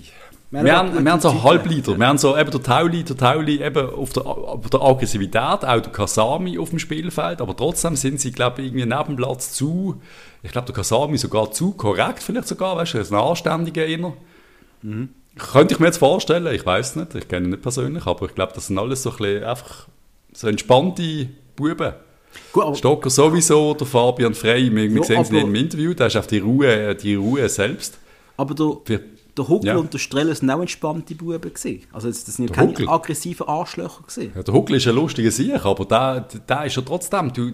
Wir Wir, haben wir haben so. Halbleiter. Wir haben so eben der Tauli, der Tauli eben auf der, auf der Aggressivität, auch der Kasami auf dem Spielfeld, aber trotzdem sind sie, glaube ich, irgendwie neben dem Platz zu, ich glaube, der Kasami sogar zu korrekt, vielleicht sogar, weißt du, ein anständiger Inner. Mhm. Könnte ich mir jetzt vorstellen, ich weiß nicht, ich kenne ihn nicht persönlich, aber ich glaube, das sind alles so ein bisschen einfach so entspannte Buben. gut, Stocker sowieso, der Fabian Frey, wir, wir Ja, sehen es aber- im Interview, der ist auf die Ruhe, die Ruhe selbst. Aber der, Wir- der Huckel Ja. und der Streller sind auch entspannte Buben gewesen. Also das sind ja Der keine Huckel? aggressiven Arschlöcher gewesen. Ja, der Huckel ist ein lustiger Sieg, aber der, der ist ja trotzdem, du,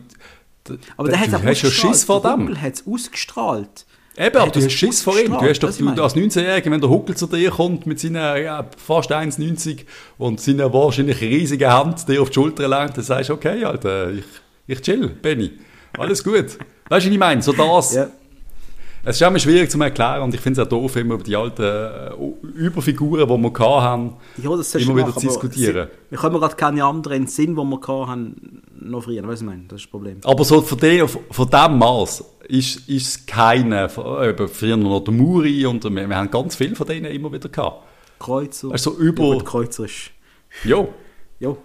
Aber der, hat du auch hast ja. Schiss vor der dem. Huckel hat es ausgestrahlt. Eben, aber du hast Schiss vor ihm. Du hast doch, du, als 19-Jähriger, wenn der Huckel zu dir kommt mit seiner ja, fast 1,90 und seiner wahrscheinlich riesigen Hand dir auf die Schulter lenkt, dann sagst du, okay, Alter, ich, ich chill, Benny. Alles gut. Weißt du, was ich meine? So das. Ja. Es ist immer schwierig zu erklären und ich finde es auch doof, immer über die alten äh, Überfiguren, die wir hatten, Ja, das immer wieder zu diskutieren. Wir können gerade keine anderen Sinn, die wir hatten, noch frieren. Weißt du, ich meine? Das ist das Problem. Aber so von, dem, von dem Maß ist, es keine, von- eben früher noch der Muri und wir, wir haben ganz viele von denen immer wieder gehabt. Kreuzer. Also über- Ja, Kreuzer ist... Ja. Ja.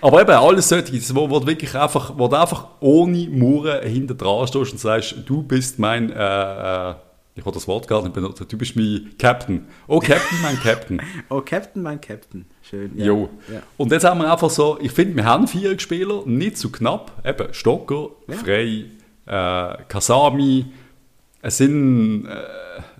Aber eben, alles solches, wo, wo du wirklich einfach, wo du einfach ohne Mauern hinter dran stehst und sagst, du bist mein, äh, äh, ich wollte das Wort gar nicht benutzen, du bist mein Captain. Oh, Captain, mein Captain. Oh, Captain, mein Captain. Schön. Ja. Jo. Ja. Und jetzt haben wir einfach so, ich finde, wir haben vier Spieler, nicht zu knapp. Eben Stocker, Ja. Frey, äh, Kasami. Es sind, äh,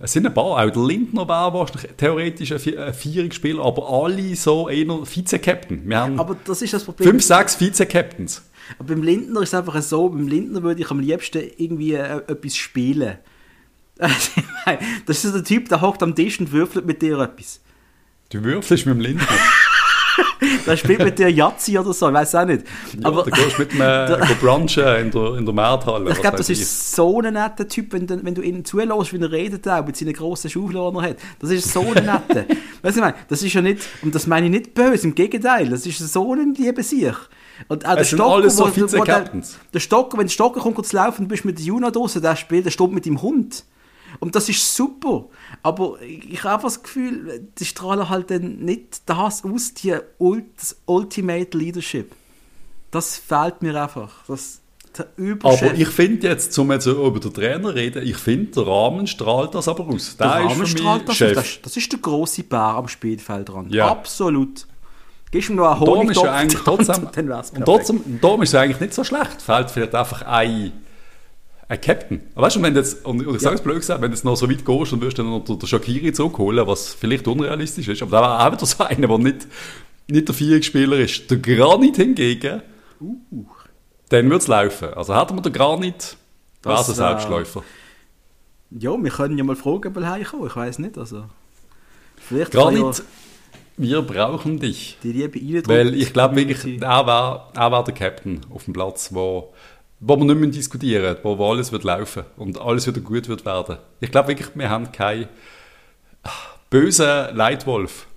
es sind ein paar, auch der Lindner wäre wahrscheinlich theoretisch ein, Vi- ein Vierungsspieler, aber alle so eher Vize-Captain. Wir haben Aber das ist das Problem. fünf, sechs Vize-Captains. Aber beim Lindner ist es einfach so, beim Lindner würde ich am liebsten irgendwie äh, etwas spielen. Das ist so der Typ, der hockt am Tisch und würfelt mit dir etwas. Du würfelst mit dem Lindner. Der spielt mit dir Yazzi oder so, ich weiß auch nicht. Ja, Aber du gehst mit go brunchen in der, in der Markthalle. ich glaube, das ist so ein netter Typ, wenn, du- wenn du ihn zulässt, wie er redet, auch mit seinen grossen Schaufel, die er hat. Das ist so ein netter. weißt du, ich meine, das ist ja nicht, und das meine ich nicht böse, im Gegenteil, das ist so ein lieber Sieg. Und auch sind alles so Vize-Captains. der Stocker, wenn der Stocker kommt zu laufen und du bist mit der Juna draußen, der spielt, der steht mit dem Hund. Und das ist super. Aber ich habe das Gefühl, die strahlen halt dann nicht das aus, die das Ultimate Leadership. Das fehlt mir einfach. Das. Aber ich finde jetzt, um jetzt über den Trainer zu reden, ich finde, der Rahmen strahlt das aber aus. Der Der Rahmen strahlt das, Chef. das, das ist der große Bär am Spielfeld dran. Ja. Absolut. Gibst du mir noch einen trotzdem, dann wär's und perfekt. trotzdem, ist es eigentlich nicht so schlecht. Fehlt vielleicht einfach ein, ein Captain. Aber weißt du, wenn jetzt, und ich sage es blöd gesagt, wenn du jetzt noch so weit gehst und wirst dann noch den Shakiri zurückholen, was vielleicht unrealistisch ist, aber da war auch wieder so einer, der nicht, nicht der Vierungsspieler ist. Der Granit hingegen, Uh. dann wird es laufen. Also hätten wir den Granit, wäre es ein wär- Selbstläufer. Ja, wir können ja mal fragen, ob er heimkommt. Ich weiß nicht. Also, vielleicht Granit, ja wir brauchen dich. die Liebe. Weil ich glaube wirklich, er war, er war der Captain auf dem Platz, wo, wo wir nicht mehr diskutieren wo, wo alles wird laufen und alles wieder gut wird werden. Ich glaube wirklich, wir haben keinen bösen Leitwolf.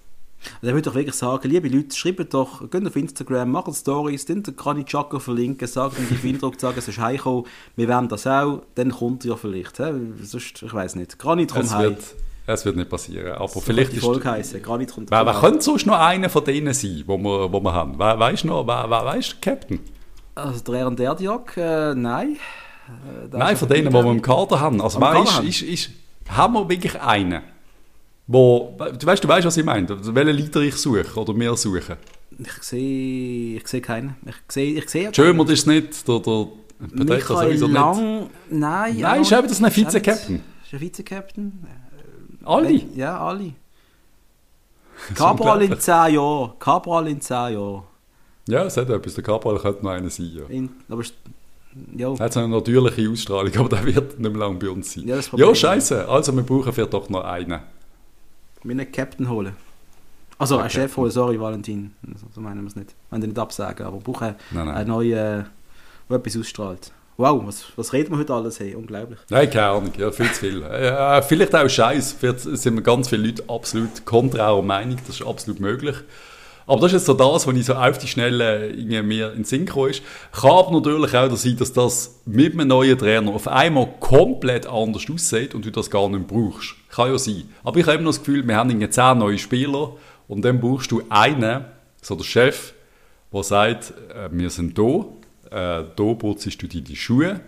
Also ich würde doch wirklich sagen, liebe Leute, schreibt doch, geht auf Instagram, macht Stories, dann kann ich Chaco verlinken, sagt ihm die Eindruck, sagen, es ist heimgekommen, wir werden das auch, dann kommt ja vielleicht. He? Sonst, ich weiß nicht. Granit kommt heim. es wird nicht passieren. Aber So vielleicht die ist, Folge heißen. Granit kommt wer, wer heim. könnte sonst noch einer von denen sein, wo wir, wo wir haben? Wer, weißt du noch, wer, wer, wer ist der Captain? Also der Aaron Derdiak, äh, nein. Äh, der Nein, von denen, die wir im Kader haben. Also Kader ist, haben? ist, haben wir wirklich einen? Wo, du weißt, du weißt, was ich meine. Welchen Leader ich suche oder wir suchen. Ich sehe, ich sehe keinen. Ich sehe, ich sehe Schömer ist nicht, der, der, Michael Lang, nein. Nein, ist eben das ein Vize-Captain. Ist ein Vize-Captain? Alle? Ja, alle. Cabral in 10 Jahren. Cabral in 10 Jahren. Ja, es hat etwas. Der Cabral könnte noch einer sein. Ja. In, aber ja. Er hat so eine natürliche Ausstrahlung, aber der wird nicht mehr lange bei uns sein. Ja, ja scheiße. Also, wir brauchen vielleicht doch noch einen. Wir einen Captain holen. Also, einen Chef holen, sorry, Valentin. So meinen wir es nicht. Wir nicht absagen, aber wir brauchen nein, nein. einen neuen, der etwas ausstrahlt. Wow, was, was reden wir heute alles? Hey, unglaublich. Nein, keine Ahnung, ja, viel zu viel. Äh, vielleicht auch Scheiß. Vielleicht sind wir ganz viele Leute absolut kontrarer Meinung, das ist absolut möglich. Aber das ist jetzt so das, was ich so auf die Schnelle irgendwie mir in Synchro ist. Kann aber natürlich auch sein, dass das mit einem neuen Trainer auf einmal komplett anders aussieht und du das gar nicht brauchst. Kann ja sein. Aber ich habe immer noch das Gefühl, wir haben irgendwie zehn neue Spieler und dann brauchst du einen, so der Chef, der sagt, äh, wir sind da äh, da putzt du deine Schuhe.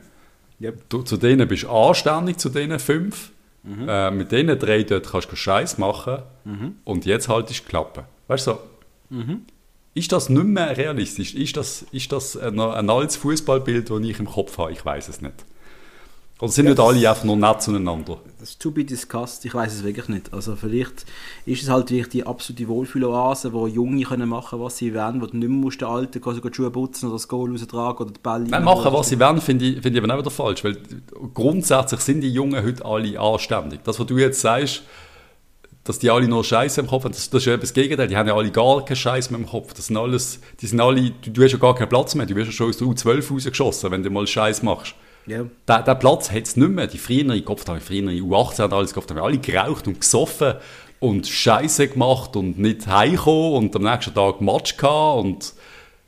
Yep. Du, zu denen bist du anständig, zu diesen fünf. Mhm. Äh, mit diesen drei dort kannst du Scheiß machen. Mhm. Und jetzt haltest du Klappe. Weißt du, so, mhm. ist das nicht mehr realistisch? Ist das, ist das ein, ein altes Fußballbild, das ich im Kopf habe? Ich weiß es nicht. Oder sind ja, nicht alle einfach nur nett zueinander? Das ist to be discussed, ich weiß es wirklich nicht. Also vielleicht ist es halt wirklich die absolute Wohlfühloase, wo Junge können machen was sie wollen, wo du nicht mehr musst, der Alte quasi die Schuhe putzen oder das Goal raustragen oder die Bälle... Nein, machen was sie wollen, finde ich, find ich aber auch wieder falsch, weil grundsätzlich sind die Jungen heute alle anständig. Das, was du jetzt sagst, dass die alle nur Scheiße im Kopf haben, das, das ist ja etwas Gegenteil. Die haben ja alle gar keinen Scheiß mehr im Kopf. Das sind alles, die sind alle, du, du hast ja gar keinen Platz mehr. Du wirst ja schon aus der U12 rausgeschossen, wenn du mal Scheiß machst. Ja. Der, der Platz hat es nicht mehr. Die früheren, Kopf die früheren U18 haben alles gekauft, haben alle geraucht und gesoffen und Scheiße gemacht und nicht heimgekommen und am nächsten Tag Match gehabt und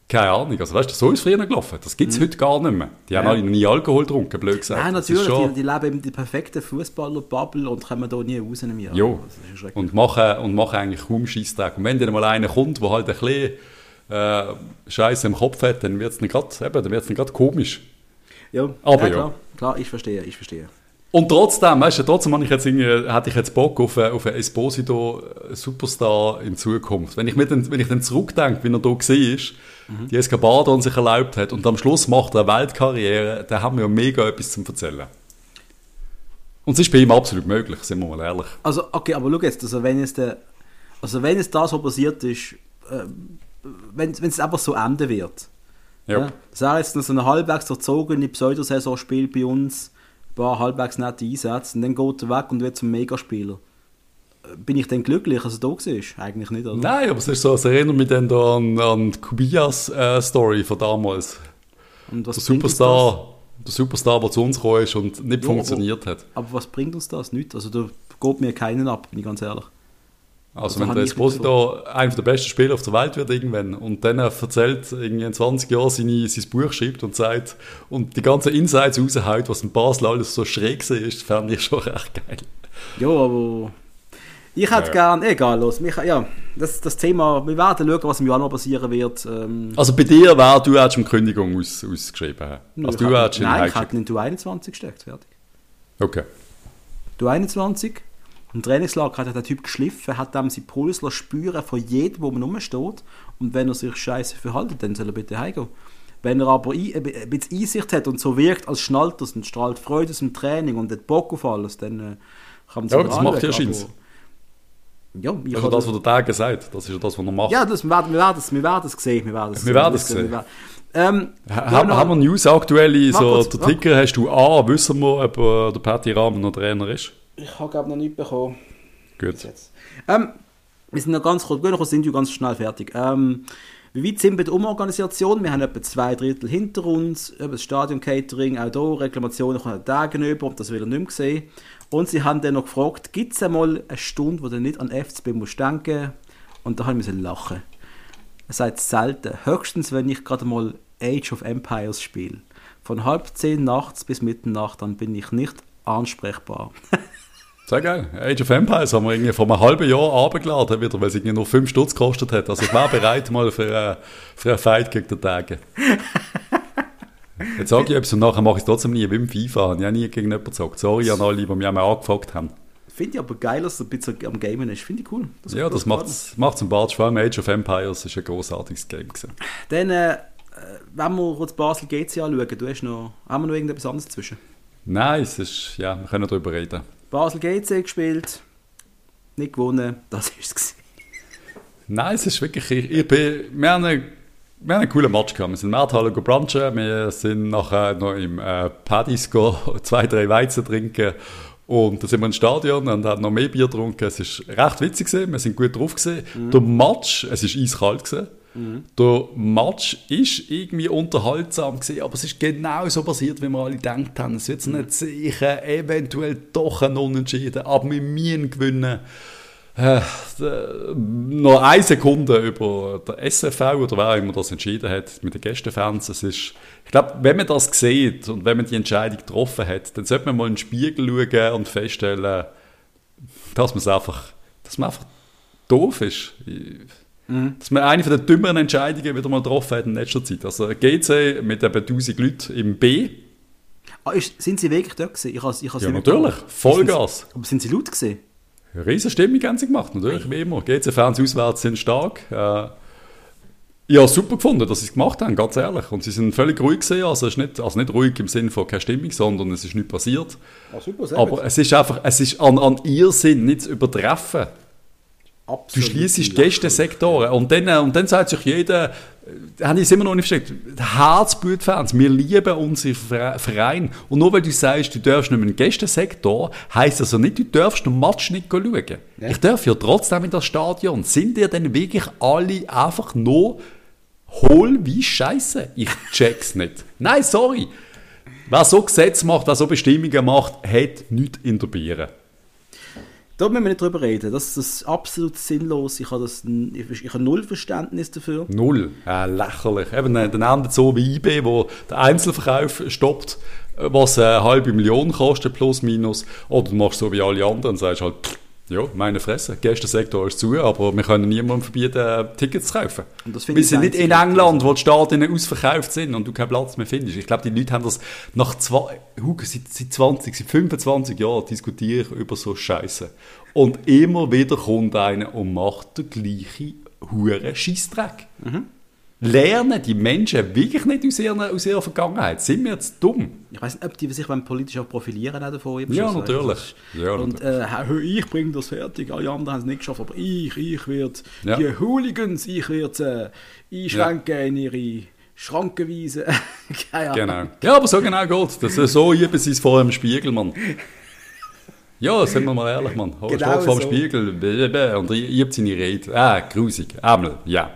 keine Ahnung. Also weißt du, so ist es früher gelaufen. Das gibt es mhm. heute gar nicht mehr. Die ja. haben alle noch nie Alkohol getrunken, blöd gesagt. Nein, natürlich. Die, die, leben in der perfekten Fußballer-Bubble und kommen da nie raus im Jahr. Ja. Und machen, und machen eigentlich kaum Scheissdreck. Und wenn dann mal einer kommt, der halt ein bisschen äh, Scheiße im Kopf hat, dann wird es gerade komisch. Ja, aber ja, klar, ja. klar, ich verstehe, ich verstehe. Und trotzdem, weißt du, trotzdem ich jetzt hätte ich jetzt Bock auf, auf einen Esposito Superstar in Zukunft. Wenn ich, mir dann, wenn ich dann zurückdenke, wie er da war, mhm. die Escabada sich erlaubt hat und am Schluss macht er eine Weltkarriere, dann haben wir ja mega etwas zu erzählen. Und es ist bei ihm absolut möglich, sind wir mal ehrlich. Also, okay, aber schau jetzt, also wenn es, der, also wenn es das, was passiert ist, äh, wenn, wenn es einfach so enden wird, ja. ja. Das wäre jetzt noch so eine halbwegs erzogene Pseudosaison spielt bei uns, paar halbwegs nette Einsätze und dann geht er weg und wird zum Megaspieler. Bin ich dann glücklich, als er da war? Eigentlich nicht, oder? Nein, aber es ist so, es erinnert mich dann da an, an Kubias äh, Story von damals. Und was der Superstar, der Superstar, der zu uns gekommen ist und nicht ja, funktioniert aber, hat. Aber was bringt uns das? Nicht. Also da geht mir keinen ab, bin ich ganz ehrlich. Also, also wenn der Esposito einer der besten Spieler auf der Welt wird irgendwann und dann erzählt, irgendwie in 20 Jahren seine, sein Buch schreibt und sagt und die ganzen Insights raushaut, was in Basel alles so schräg ist, fand ich schon recht geil. Ja, aber ich hätte ja. gern, egal, los, mich, ja, das, das Thema, wir werden schauen, was im Januar passieren wird. Ähm. Also bei dir wäre, du hättest eine Kündigung aus, ausgeschrieben. Also du hättest nein, ich hätte in Du 21 gesteckt, fertig. Okay. Du 21 im Trainingslager hat der Typ geschliffen, hat dem sein Puls spüren von jedem, wo man rumsteht. Und wenn er sich scheiße verhaltet, dann soll er bitte heimgehen. Wenn er aber ein, ein bisschen Einsicht hat und so wirkt, als schnallt und strahlt Freude aus dem Training und hat Bock auf alles, dann äh, kann man Ja, das macht ja Scheins. Ja, also das, was der Tag sagt, das ist ja das, was er macht. Ja, das, wir, werden, wir, werden es, wir werden es sehen. Wir werden es, wir werden es sehen. sehen. Ähm, haben, haben wir News aktuell? So, der Ticker hast du A, wissen wir, ob äh, der Patty Rahmen noch Trainer ist? Ich habe glaube noch nicht bekommen. Gut. Ähm, wir sind noch ganz kurz, noch sind wir ganz schnell fertig. Ähm, wie weit sind wir bei der Umorganisation? Wir haben etwa zwei Drittel hinter uns, das Stadion-Catering, auch hier Reklamationen von Tagen über, das will er nicht mehr sehen. Und sie haben dann noch gefragt, gibt es einmal eine Stunde, wo du nicht an FCB musst denken Und da habe ich lachen. Er sagt selten, höchstens wenn ich gerade mal Age of Empires spiele. Von halb zehn nachts bis Mitternacht, dann bin ich nicht ansprechbar. Sehr geil. Age of Empires haben wir irgendwie vor einem halben Jahr abgeladen, wieder, weil es irgendwie nur 5 Stutz gekostet hat. Also ich wäre bereit mal für, äh, für einen Fight gegen den Tage. Jetzt sage ich etwas und nachher mache ich es trotzdem nie wie im FIFA. Ich habe nie gegen jemanden gesagt. Sorry an alle, die mich einmal angefragt haben. Finde ich aber geil, dass du ein bisschen am Gamen ist. Finde ich cool. Das ja, das macht es im Bart. Vor allem Age of Empires ist ein großartiges Game. Gewesen. Dann äh, wenn wir kurz Basel GC anschauen, du hast noch, haben wir noch irgendetwas anderes dazwischen? Nein, es ist, ja, wir können darüber reden. Basel GC gespielt, nicht gewonnen, das ist es. Nein, es ist wirklich, ich, ich bin, wir haben einen, wir haben einen coolen Match gehabt. Wir sind in Marthalle brunchen, wir sind nachher noch im äh, Paddy's zwei, drei Weizen trinken und dann sind wir ins Stadion und haben noch mehr Bier getrunken. Es war recht witzig, gewesen. wir sind gut drauf. Gewesen. Mhm. Der Match, es war eiskalt. Gewesen. Mhm. Der Match ist irgendwie unterhaltsam gewesen, aber es ist genau so passiert, wie wir alle gedacht haben. Es wird nicht sicher, eventuell doch ein Unentschieden, aber wir müssen gewinnen. Äh, noch eine Sekunde über der SFV oder wer immer das entschieden hat mit den Gästefans. Es ist, ich glaube, wenn man das sieht und wenn man die Entscheidung getroffen hat, dann sollte man mal in den Spiegel schauen und feststellen, dass man es einfach, dass man einfach doof ist. Mhm. Dass man eine der dümmeren Entscheidungen wieder mal getroffen hat in letzter Zeit. Also GC mit eben 1000 Leuten im B. Ah, ist, sind sie wirklich dort gewesen? Ich, has, ich ja, natürlich. Vollgas. Aber sind sie laut gewesen? Riesen Stimmung haben sie gemacht, natürlich, wie immer. GC-Fans auswärts sind stark. Äh, ja, super gefunden, dass sie es gemacht haben, ganz ehrlich. Und sie sind völlig ruhig gesehen, also, ist nicht, also nicht ruhig im Sinne von keine Stimmung, sondern es ist nichts passiert. Ah, super, Aber gut. es ist einfach, es ist an, an ihr Sinn nicht zu übertreffen. Absolut. Du schließt Gästesektoren. Und dann, äh, und dann sagt sich jeder, äh, habe ich es immer noch nicht verstanden, Herzblutfans, wir lieben unseren Verein. Und nur weil du sagst, du darfst nicht mehr in den Gästesektor, heisst das also nicht, du darfst den Match nicht schauen. Ja. Ich darf ja trotzdem in das Stadion. Sind ihr denn wirklich alle einfach nur hohl wie Scheiße? Ich check's nicht. Nein, sorry. Wer so Gesetze macht, wer so Bestimmungen macht, hat nichts in der Biere. Da müssen wir nicht drüber reden. Das ist absolut sinnlos. Ich habe, das, ich, ich habe null Verständnis dafür. Null? Ja, lächerlich. Eben, dann endet so wie IB, wo der Einzelverkauf stoppt, was eine halbe Million kostet, plus minus. Oder du machst so wie alle anderen und sagst halt, ja, meine Fresse. Gästensektor ist zu, aber wir können niemandem verbieten, Tickets zu kaufen. wir sind nicht in England, wo die Stadien ausverkauft sind und du keinen Platz mehr findest. Ich glaube, die Leute haben das nach zwei, seit, seit 20, seit 25 Jahren diskutieren über so Scheiße. Und immer wieder kommt einer und macht den gleichen hure Scheissdreck. Mhm lernen die Menschen wirklich nicht aus ihrer, aus ihrer Vergangenheit? Sind wir jetzt dumm? Ich weiß nicht, ob die sich politisch auch profilieren auch davon. Ja, natürlich. ja, und äh, ich bringe das fertig, alle anderen haben es nicht geschafft, aber ich, ich werde ja. die Hooligans, ich werde äh, einschränken ja. in ihre Schranken weisen. genau. Ja, aber so genau geht das. So üben sie es vor dem Spiegel, Mann. Ja, sind wir mal ehrlich, Mann. Oh, genau steht vor dem so. Spiegel und ich, ich habe seine Rede. Ah, grusig. Einmal, ja.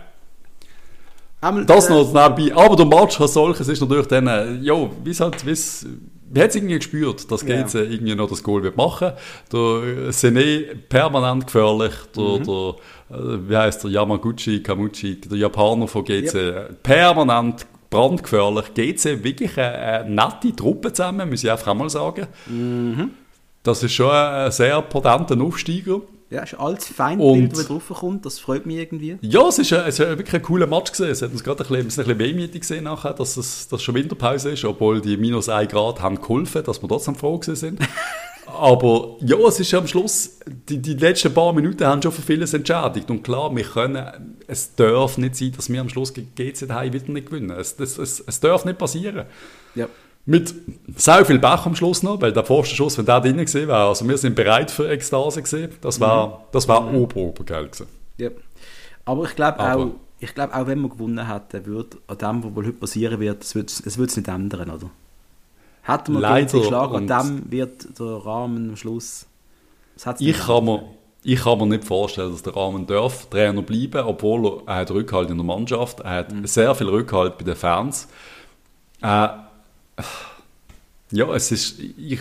Einmal, das noch nebenbei. Aber der Match als solches ist natürlich dann, äh, ja, wie es halt, wie's, wie hat es irgendwie gespürt, dass GC ja. irgendwie noch das Goal wird machen. Der äh, Sene permanent gefährlich, der, mhm. der äh, wie heißt der, Yamaguchi, Kamuchi, der Japaner von GC, yep. permanent brandgefährlich. GC wirklich eine, eine nette Truppe zusammen, muss ich einfach einmal sagen. Mhm. Das ist schon ein sehr potenter Aufsteiger. Ja, ist alles Feindbild, das drauf kommt, das freut mich irgendwie. Ja, es ist, ein, es ist wirklich ein cooler Match gewesen. Es hat uns gerade ein bisschen, ein bisschen wehmütig gesehen nachher, dass es dass schon Winterpause ist, obwohl die minus 1 Grad haben geholfen, dass wir trotzdem froh sind. Aber ja, es ist am Schluss, die, die letzten paar Minuten haben schon für vieles entschädigt. Und klar, wir können, es darf nicht sein, dass wir am Schluss gegen GC wieder nicht gewinnen. Es, es, es, es darf nicht passieren. Ja. Mit sehr viel Bach am Schluss noch, weil der erste Schuss, wenn der drin gewesen wäre, also wir sind bereit für Ekstase gewesen, das war, mhm. das war mhm. ober, obergeil gewesen. Ja. Aber ich glaube auch, ich glaube auch, wenn wir gewonnen hätten, würde an dem, was wohl heute passieren wird, es würde es nicht ändern, oder? Hätten wir Leider, geschlagen, an dem wird der Rahmen am Schluss, ich kann mir ich kann mir nicht vorstellen, dass der Rahmen darf Trainer bleiben, obwohl er, er hat Rückhalt in der Mannschaft, er hat mhm. sehr viel Rückhalt bei den Fans. Äh, ja, es ist, ich,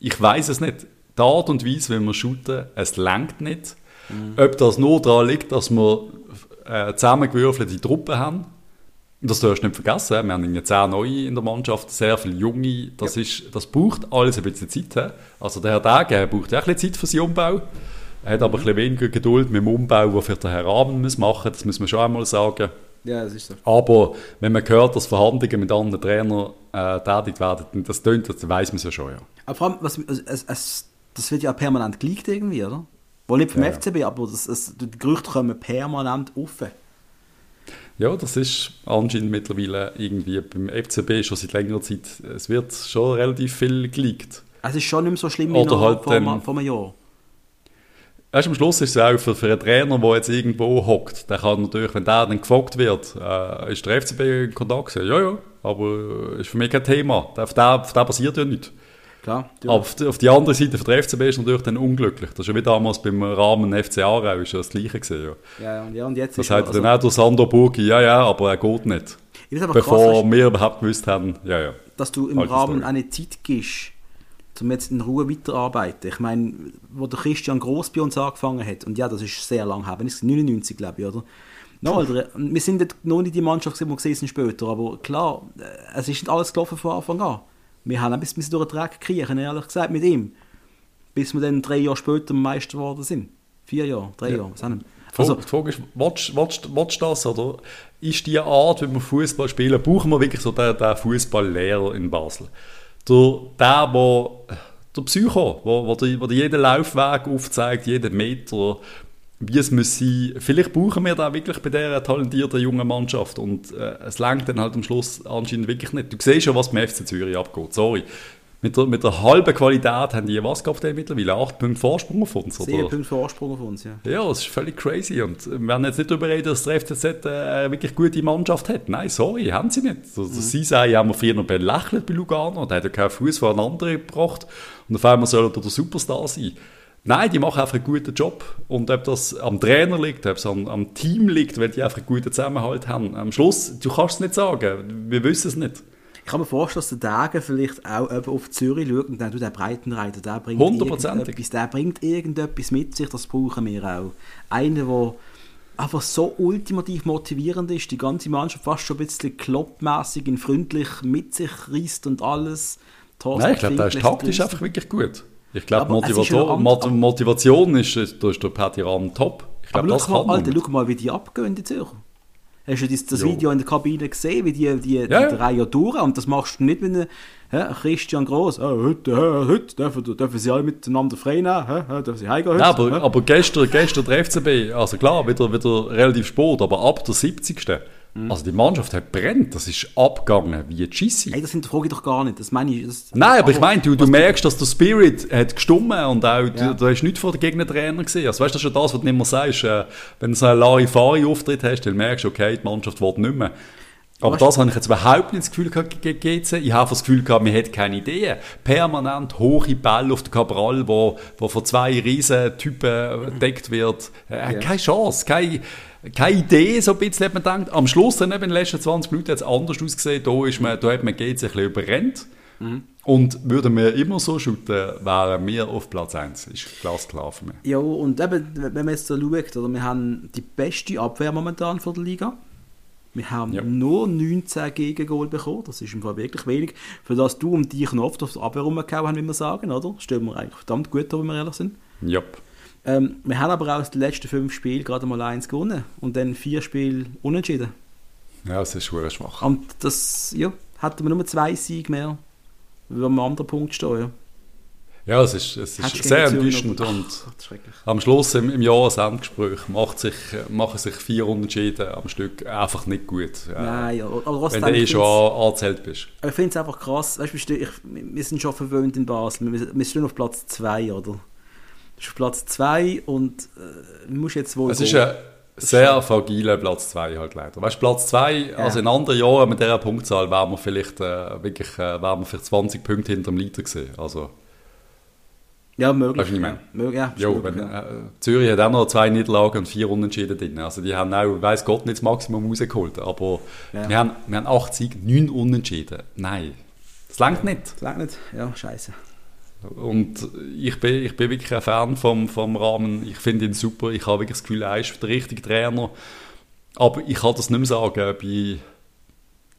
ich weiß es nicht. Die Art und Weise, wie wir shooten, es lenkt nicht. Mhm. Ob das nur daran liegt, dass wir äh, zusammengewürfelte Truppen haben, das darfst du nicht vergessen, wir haben jetzt zehn neue in der Mannschaft, sehr viele junge, das, ja. ist, das braucht alles ein bisschen Zeit. Also der Herr Dage braucht auch ein bisschen Zeit für seinen Umbau. Er hat aber mhm. ein bisschen weniger Geduld mit dem Umbau, den für den Herr Rahmen machen muss, das muss man schon einmal sagen. Ja, das ist so. Aber wenn man hört, dass Verhandlungen mit anderen Trainern äh, tätig werden, das tönt, das weiß man ja schon, ja. Aber vor allem, was, es, es, das wird ja permanent geleakt irgendwie, oder? Wohl nicht vom ja. FCB, aber das, das, die Gerüchte kommen permanent offen. Ja, das ist anscheinend mittlerweile irgendwie beim FCB schon seit längerer Zeit, es wird schon relativ viel geleakt. Es ist schon nicht mehr so schlimm wie Oder noch halt vor, vor einem Jahr. Weißt, am Schluss ist es auch für, für einen Trainer, der jetzt irgendwo hockt, der kann natürlich, wenn der dann gefragt wird, äh, ist der FCB in Kontakt? Ja, ja, aber äh, ist für mich kein Thema. Auf den, auf den passiert ja nichts. Klar, Aber auf die, auf die andere Seite, für den FCB ist natürlich dann unglücklich. Das ist ja wie damals beim Rahmen FC Aarau, ist ja das Gleiche gewesen. Ja. Ja, ja, ja, und jetzt Das hat also, dann auch der Sandro Burgi, ja, ja, aber er geht nicht. Bevor krass, wir überhaupt gewusst haben, ja, ja. dass du im Rahmen eine Zeit gibst, um jetzt in Ruhe weiterarbeiten. Ich meine, wo der Christian Gross bei uns angefangen hat, und ja, das ist sehr lang her, wenn ich 99 glaube ich, oder? No, Alter, wir sind dort noch nicht die Mannschaft, die wir gesehen sind später, aber klar, äh, es ist nicht alles gelaufen von Anfang an. Wir haben ein bisschen durch den Dreck kriechen, ehrlich gesagt, mit ihm. Bis wir dann drei Jahre später Meister geworden sind. Vier Jahre, drei Ja. Jahre, was haben wir? Die Also, die Frage ist, willst du das, oder ist die Art, wie wir Fußball spielen, brauchen wir wirklich so den, den Fußballlehrer in Basel? Der, der, wo, der Psycho, wo, wo dir jeden Laufweg aufzeigt, jeden Meter, wie es muss sein. Vielleicht brauchen wir da wirklich bei dieser talentierten jungen Mannschaft und äh, es langt dann halt am Schluss anscheinend wirklich nicht. Du siehst schon, was beim FC Zürich abgeht, sorry. Mit der, mit der halben Qualität haben die was gehabt mittlerweile? Acht Punkte Vorsprung auf uns? sieben Oder? Punkte Vorsprung auf uns, ja. Ja, das ist völlig crazy. Und wir werden jetzt nicht darüber reden, dass der FCZ äh, eine wirklich gute Mannschaft hat. Nein, sorry, haben sie nicht. Also, Sie sagen, haben wir früher noch belächelt bei Lugano. Hat ja keinen Fuß von einem anderen gebracht. Und auf einmal soll er der Superstar sein. Nein, die machen einfach einen guten Job. Und ob das am Trainer liegt, ob es am, am Team liegt, weil die einfach einen guten Zusammenhalt haben. Am Schluss, du kannst es nicht sagen. Wir wissen es nicht. Ich kann mir vorstellen, dass der Dagen vielleicht auch auf Zürich schaut und dann du der Breitenreiter, der bringt Hundertprozentig. irgendetwas, der bringt irgendetwas mit sich, das brauchen wir auch. Einer, der einfach so ultimativ motivierend ist, die ganze Mannschaft fast schon ein bisschen kloppmässig und freundlich mit sich reißt und alles. Thorsten Nein, ich glaube, der ist taktisch einfach wirklich gut. Ich glaube, Motivator, Motivation ist, da ist der Patty Rahm top. Ich glaube, Aber das schau kann mal. Alter, schau mal, wie die abgehen, die Zürcher. Hast du das, das. Video in der Kabine gesehen, wie die, die, Ja, die ja. drei Jahre durch Und das machst du nicht, wenn du, hä, Christian Gross, ah, heute, hä, heute dürfen, dürfen sie alle miteinander frei nehmen, hä, dürfen sie heimgehen heute. Ja, aber, aber gestern, gestern der FCB, also klar, wieder, wieder relativ spät, aber ab der 70. Mhm. Also die Mannschaft hat brennt, das ist abgegangen wie Gissi. Ey, das hinterfrage ich doch gar nicht. Das meine ich. Das, Nein, aber ich meine, du, du merkst, dass der Spirit hat gestummen und auch, Ja. du, du hast nichts von den Gegnertrainer gesehen. Also weißt du, das ist schon das, was du immer sagst. Äh, wenn du so einen Larifari-Auftritt hast, dann merkst du, okay, die Mannschaft will nicht mehr. Aber Weißt das habe ich jetzt überhaupt nicht das Gefühl gehabt gegen GC. Ich habe das Gefühl gehabt, man hat keine Ideen. Permanent hohe Bälle auf den Cabral, wo, wo von zwei riesen Typen gedeckt wird. Äh, Ja. Keine Chance, keine, keine Idee, so ein bisschen hat man gedacht. Am Schluss, dann eben in den letzten 20 Minuten, hat es anders ausgesehen. Da, ist man, da hat man GC ein bisschen überrennt. Und würden wir immer so shooten, wären wir auf Platz 1. Ist glasklar für mich. Ja, und eben, wenn man jetzt so schaut, oder, wir haben die beste Abwehr momentan von der Liga. Wir haben Ja. nur 19 Gegengol bekommen. Das ist im Fall wirklich wenig. Für das du und dich noch oft auf die Abwehr rumgehauen haben, wie wir sagen, oder? Stellen wir eigentlich verdammt gut da, wenn wir ehrlich sind. Ja. Ähm, wir haben aber auch aus den letzten fünf Spielen gerade mal eins gewonnen. Und dann vier Spiele unentschieden. Ja, es ist schwer schwach. Und das, ja, hätten wir nur zwei Siege mehr, würden wir am anderen Punkt stehen. Ja. Ja, es ist, es ist sehr enttäuschend und Ach, das am Schluss im, im Jahresendgespräch macht sich, machen sich vier Unentschieden am Stück einfach nicht gut. Nein, aber aber wenn du eh schon angezählt bist. Ich finde es einfach krass. Weißt, du, wir stehen- ich, wir sind schon verwöhnt in Basel. Wir, wir stehen auf Platz 2, oder? Du bist auf Platz 2 und äh, du musst jetzt wohl. Es ist ein sehr fragiler Platz 2 halt leider. Weißt du, Platz 2, also in anderen Jahren mit dieser Punktzahl wären wir vielleicht äh, wirklich äh, wären wir vielleicht 20 Punkte hinter dem Leader gewesen. Also, ja, möglich. Weißt du, was ich meine? Ja, ja, ist jo, möglich, wenn, ja. äh, Zürich hat auch noch zwei Niederlagen und vier Unentschieden drin. Also die haben auch, weiß Gott, nicht das Maximum rausgeholt. Aber Ja. wir, haben, wir haben 8 Siege, 9 Unentschieden. Nein, das langt nicht. Das langt nicht. Ja, scheiße. Und ich bin, ich bin wirklich ein Fan vom, vom Rahmen. Ich finde ihn super. Ich habe wirklich das Gefühl, er ist der richtige Trainer. Aber ich kann das nicht mehr sagen, ob ich,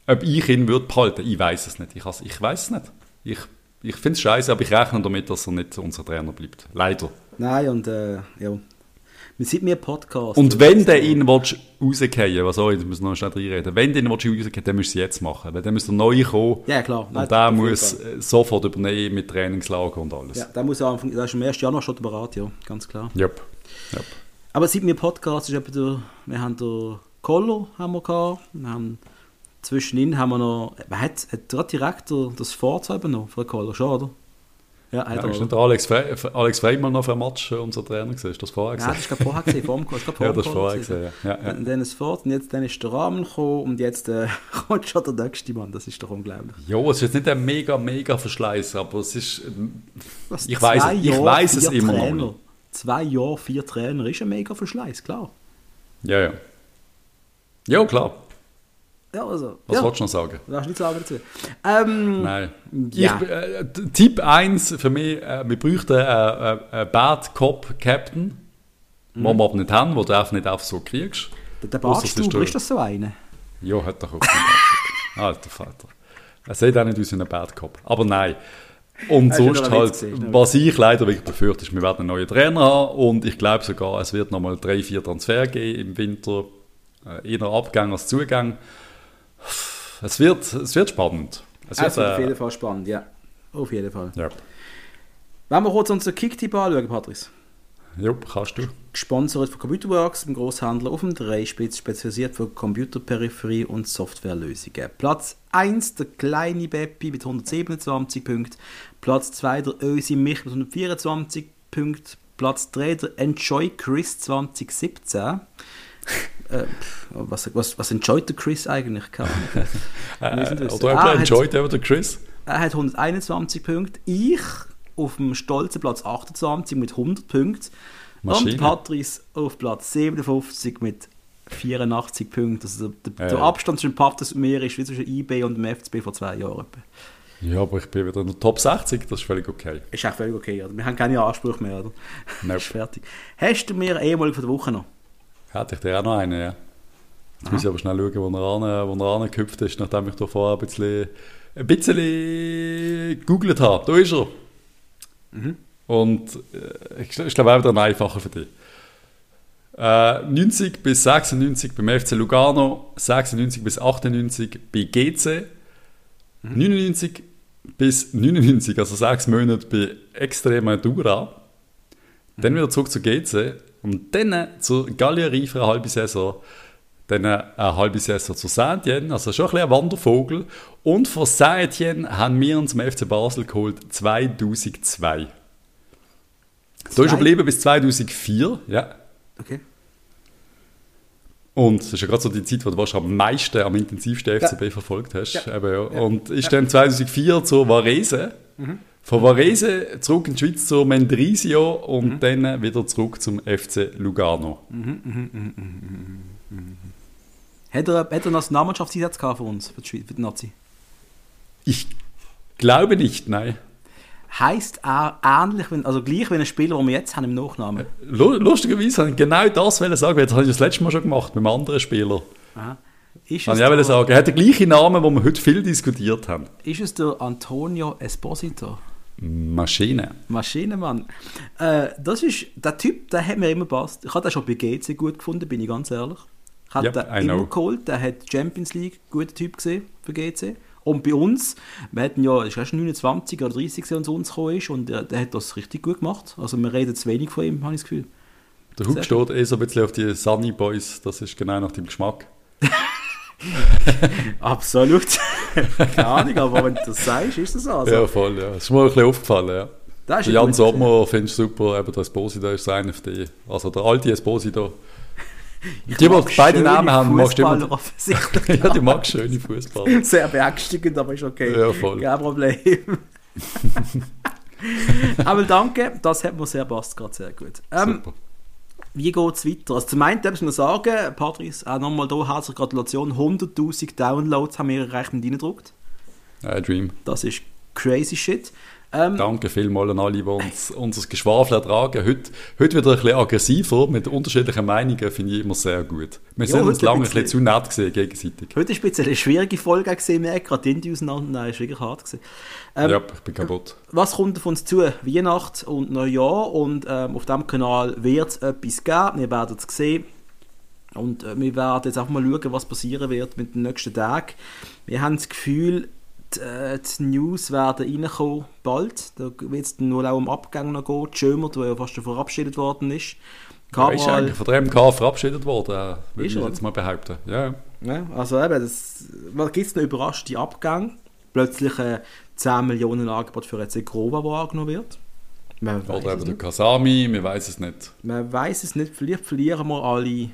ob ich ihn würde behalten. Ich weiß es nicht. Ich, has- ich weiß es nicht. Ich, ich finde es scheiße, aber ich rechne damit, dass er nicht unser Trainer bleibt. Leider. Nein, und äh, ja. Wir sind mir Podcast. Und wenn du ihn willst rausgehen was soll ich, muss noch schnell reinreden, wenn du ihn willst rausgehen dann musst du es jetzt machen. Weil dann muss der Neue kommen. Ja, klar. Und der muss äh, sofort übernehmen mit Trainingslager und alles. Ja, der muss anfangen. Der ist im 1. Januar schon bereit, ja, ganz klar. Yep. Yep. Aber seit mir Podcast ist eben der, wir haben den Koller haben wir gehabt. Wir haben, zwischenin haben wir noch, wer hat, hat der Direktor das Fahrzeug übernommen für Koller, schon, oder? Ja, ja, ist nicht Alex, Fre Alex Freimann noch für ein Match unser Trainer gesehen? Ist das vorher gesehen? Ja, das war vorher gesehen, vor dem Ja, das war vorher gesehen, ja. ja, Und dann ist fort und jetzt dann ist der Rahmen gekommen und jetzt äh, kommt schon der nächste Mann, das ist doch unglaublich. Ja, es ist jetzt nicht ein mega, mega Verschleiß, aber es ist, Was, ich weiß ich weiß es immer Trainer. noch nicht. Zwei Jahre, vier Trainer ist ein mega Verschleiß, klar. Ja, ja. Ja, klar. Ja, also. Was ja. wolltest du noch sagen? Du nicht sagen dazu? Ähm, Nein. Ja. Ich, äh, Tipp 1 für mich, äh, wir bräuchten einen äh, Bad Cop Captain, mhm. den wir aber nicht haben, den du einfach nicht einfach so kriegst. Der, der Badstuber, ist das so einer? Ja, hat doch auch Alter Vater. Er sieht auch nicht aus wie ein Bad Cop. Aber nein. Und sonst halt, gesehen, was ich leider wirklich befürchte, ist, wir werden einen neuen Trainer haben und ich glaube sogar, es wird nochmal drei, vier Transfer geben im Winter. Äh, eher Abgang als Zugang es wird, es wird spannend. Es wird, es wird auf jeden Fall spannend, ja. Auf jeden Fall. Ja. Wenn wir kurz unseren Kicktipp anschauen, Patrice. Ja, kannst du. Gesponsert von Computerworks, dem Großhändler auf dem Dreispitz, spezialisiert für Computerperipherie und Softwarelösungen. Platz 1 der kleine Beppi mit 127 Punkten. Platz 2 der Ösi Mich mit 124 Punkten. Platz 3 der Enjoy Chris 2017 äh, was, was, was enjoyt der Chris eigentlich? äh, oder ah, enjoyt hat, der Chris? Er hat 121 Punkte. Ich auf dem stolzen Platz 28 mit 100 Punkten. Maschine. Und Patrice auf Platz 57 mit 84 Punkten. Also der, der, der Abstand zwischen Patrice und mir ist wie zwischen IB und dem FCB vor zwei Jahren. Ja, aber ich bin wieder in der Top 60, das ist völlig okay. Ist auch völlig okay, oder? Wir haben keine Ansprüche mehr, oder? Nope. ist fertig. Hast du mir ehemalig von der Woche noch? Hätte ich dir auch noch einen, ja. Jetzt muss ich aber schnell schauen, wo er, an, wo er angehüpft ist, nachdem ich da vorher ein bisschen, ein bisschen gegoogelt habe. Da ist er. Mhm. Und äh, ich, ich glaube auch wieder einfacher für dich. Äh, 90 bis 96 beim FC Lugano, 96 bis 98 bei GC, mhm. 99 bis 99, also sechs Monate bei Extremadura, mhm. dann wieder zurück zu GC und dann zur Galerie für eine halbe Saison, dann eine halbe Saison zu Saint-Etienne, also schon ein bisschen ein Wandervogel. Und von Saint-Etienne haben wir uns zum FC Basel geholt 2002. Da ist er geblieben bis 2004, ja. Okay. Und das ist ja gerade so die Zeit, wo du am meisten, am intensivsten FCB ja. verfolgt hast. Ja. Eben, ja. Und ist dann 2004 zur Varese. Mhm. Von Varese zurück in die Schweiz zu Mendrisio und mhm. dann wieder zurück zum FC Lugano. Mhm, mhm, mhm, mhm, mhm hat er, hat er einen Nationalmannschaftseinsatz für uns, für die, für die Nazi? Ich glaube nicht, nein. Heißt auch ähnlich, wenn, also gleich wie ein Spieler, den wir jetzt haben im Nachnamen? Lustigerweise habe ich genau das sagen. Jetzt habe ich das letzte Mal schon gemacht mit einem anderen Spieler. Aha. Ist Kann ich auch sagen. Er hat den gleichen Namen, den wir heute viel diskutiert haben. Ist es der Antonio Esposito? Maschine. Maschinenmann. Äh, das ist, der Typ, der hat mir immer passt. Ich habe den schon bei GC gut gefunden, bin ich ganz ehrlich. Ich habe yep, den immer know. geholt. Der hat Champions League, guter Typ gesehen für GC. Und bei uns, wir hatten ja, ich weiß 29 oder 30 der zu uns gekommen ist und der, der, hat das richtig gut gemacht. Also wir reden zu wenig von ihm, habe ich das Gefühl. Der Hug steht eh so ein bisschen auf die Sunny Boys, das ist genau nach dem Geschmack. Absolut. Keine Ahnung, aber wenn du das sagst, ist das so. Also. Ja, voll, ja. Das ist mir ein bisschen aufgefallen, ja. Das ist Jan Sommer finde ich super, eben der Esposito ist einer von die, also der alte Esposito. Ich die, die beide Namen haben, magst du immer... offensichtlich. ja, die mag schöne Fußballer. Sehr beängstigend, aber ist okay. Ja, voll. Kein Problem. aber danke, das hat mir sehr passt, gerade sehr gut. Ähm, super wie geht es weiter? Also zum einen muss man sagen, Patrice, auch nochmal hier herzliche Gratulation, 100'000 Downloads haben wir erreicht mit reingedruckt. Ein Dream. Das ist crazy shit. Ähm, Danke vielmals an alle, die uns unser Geschwafel ertragen. Heute, heute wieder ein bisschen aggressiver, mit unterschiedlichen Meinungen, finde ich immer sehr gut. Wir ja, sind uns lange ein bisschen, zu nett gesehen gegenseitig. Heute war ein eine schwierige Folge, gesehen, merke gerade die Indie auseinander, nein, ist wirklich hart gewesen. Ähm, ja, ich bin kaputt. Was kommt auf uns zu? Weihnacht und Neujahr und ähm, auf diesem Kanal wird es etwas geben, wir werden es sehen. Und äh, wir werden jetzt einfach mal schauen, was passieren wird mit den nächsten Tagen. Wir haben das Gefühl, die, äh, die News werden reinkommen bald. Da wird es nur auch um Abgang noch gehen. Schömer, der ja fast schon verabschiedet worden ist. Karl ist eigentlich von der MK verabschiedet worden, äh, würde ich jetzt mal behaupten. Ja, ja also eben, das, was gibt es noch überraschte Abgänge? Plötzlich ein 10 Millionen Angebot für eine Grova, das angenommen wird. Man Oder eben der Kasami, wir weiß es nicht. Man weiß es nicht, vielleicht verlieren wir alle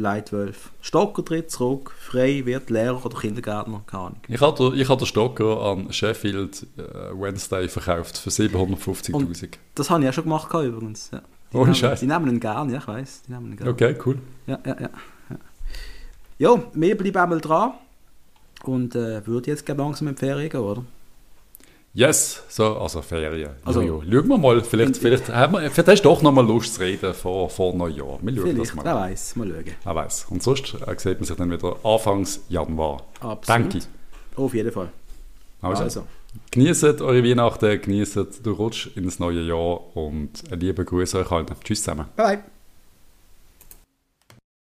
Leitwölfe. Stocker tritt zurück, frei wird Lehrer oder Kindergärtner, keine Ahnung. Ich habe, ich habe den Stocker an Sheffield äh, Wednesday verkauft für 750'000. Das habe ich auch schon gemacht übrigens. Ja. Die Ohne Scheiß. Die nehmen ihn gern, ja, ich weiß. Die nehmen ihn gern. Okay, cool. Ja, ja, ja. Ja, ja wir bleiben einmal dran und äh, würde jetzt gerne langsam in die Ferien gehen, oder? Yes, so, also Ferien. Also, ja, ja. Schauen wir mal, vielleicht, vielleicht, haben wir, vielleicht hast du doch noch mal Lust zu reden vor, vor Neujahr. Wir schauen vielleicht, das mal. Wer weiß, mal schauen. Wer weiß. Und sonst äh, sieht man sich dann wieder Anfangs Januar. Absolut. Danke. Auf jeden Fall. Also, also. genießt eure Weihnachten, genießt, du rutschst ins neue Jahr und einen lieben Gruß euch allen. Tschüss zusammen. Bye.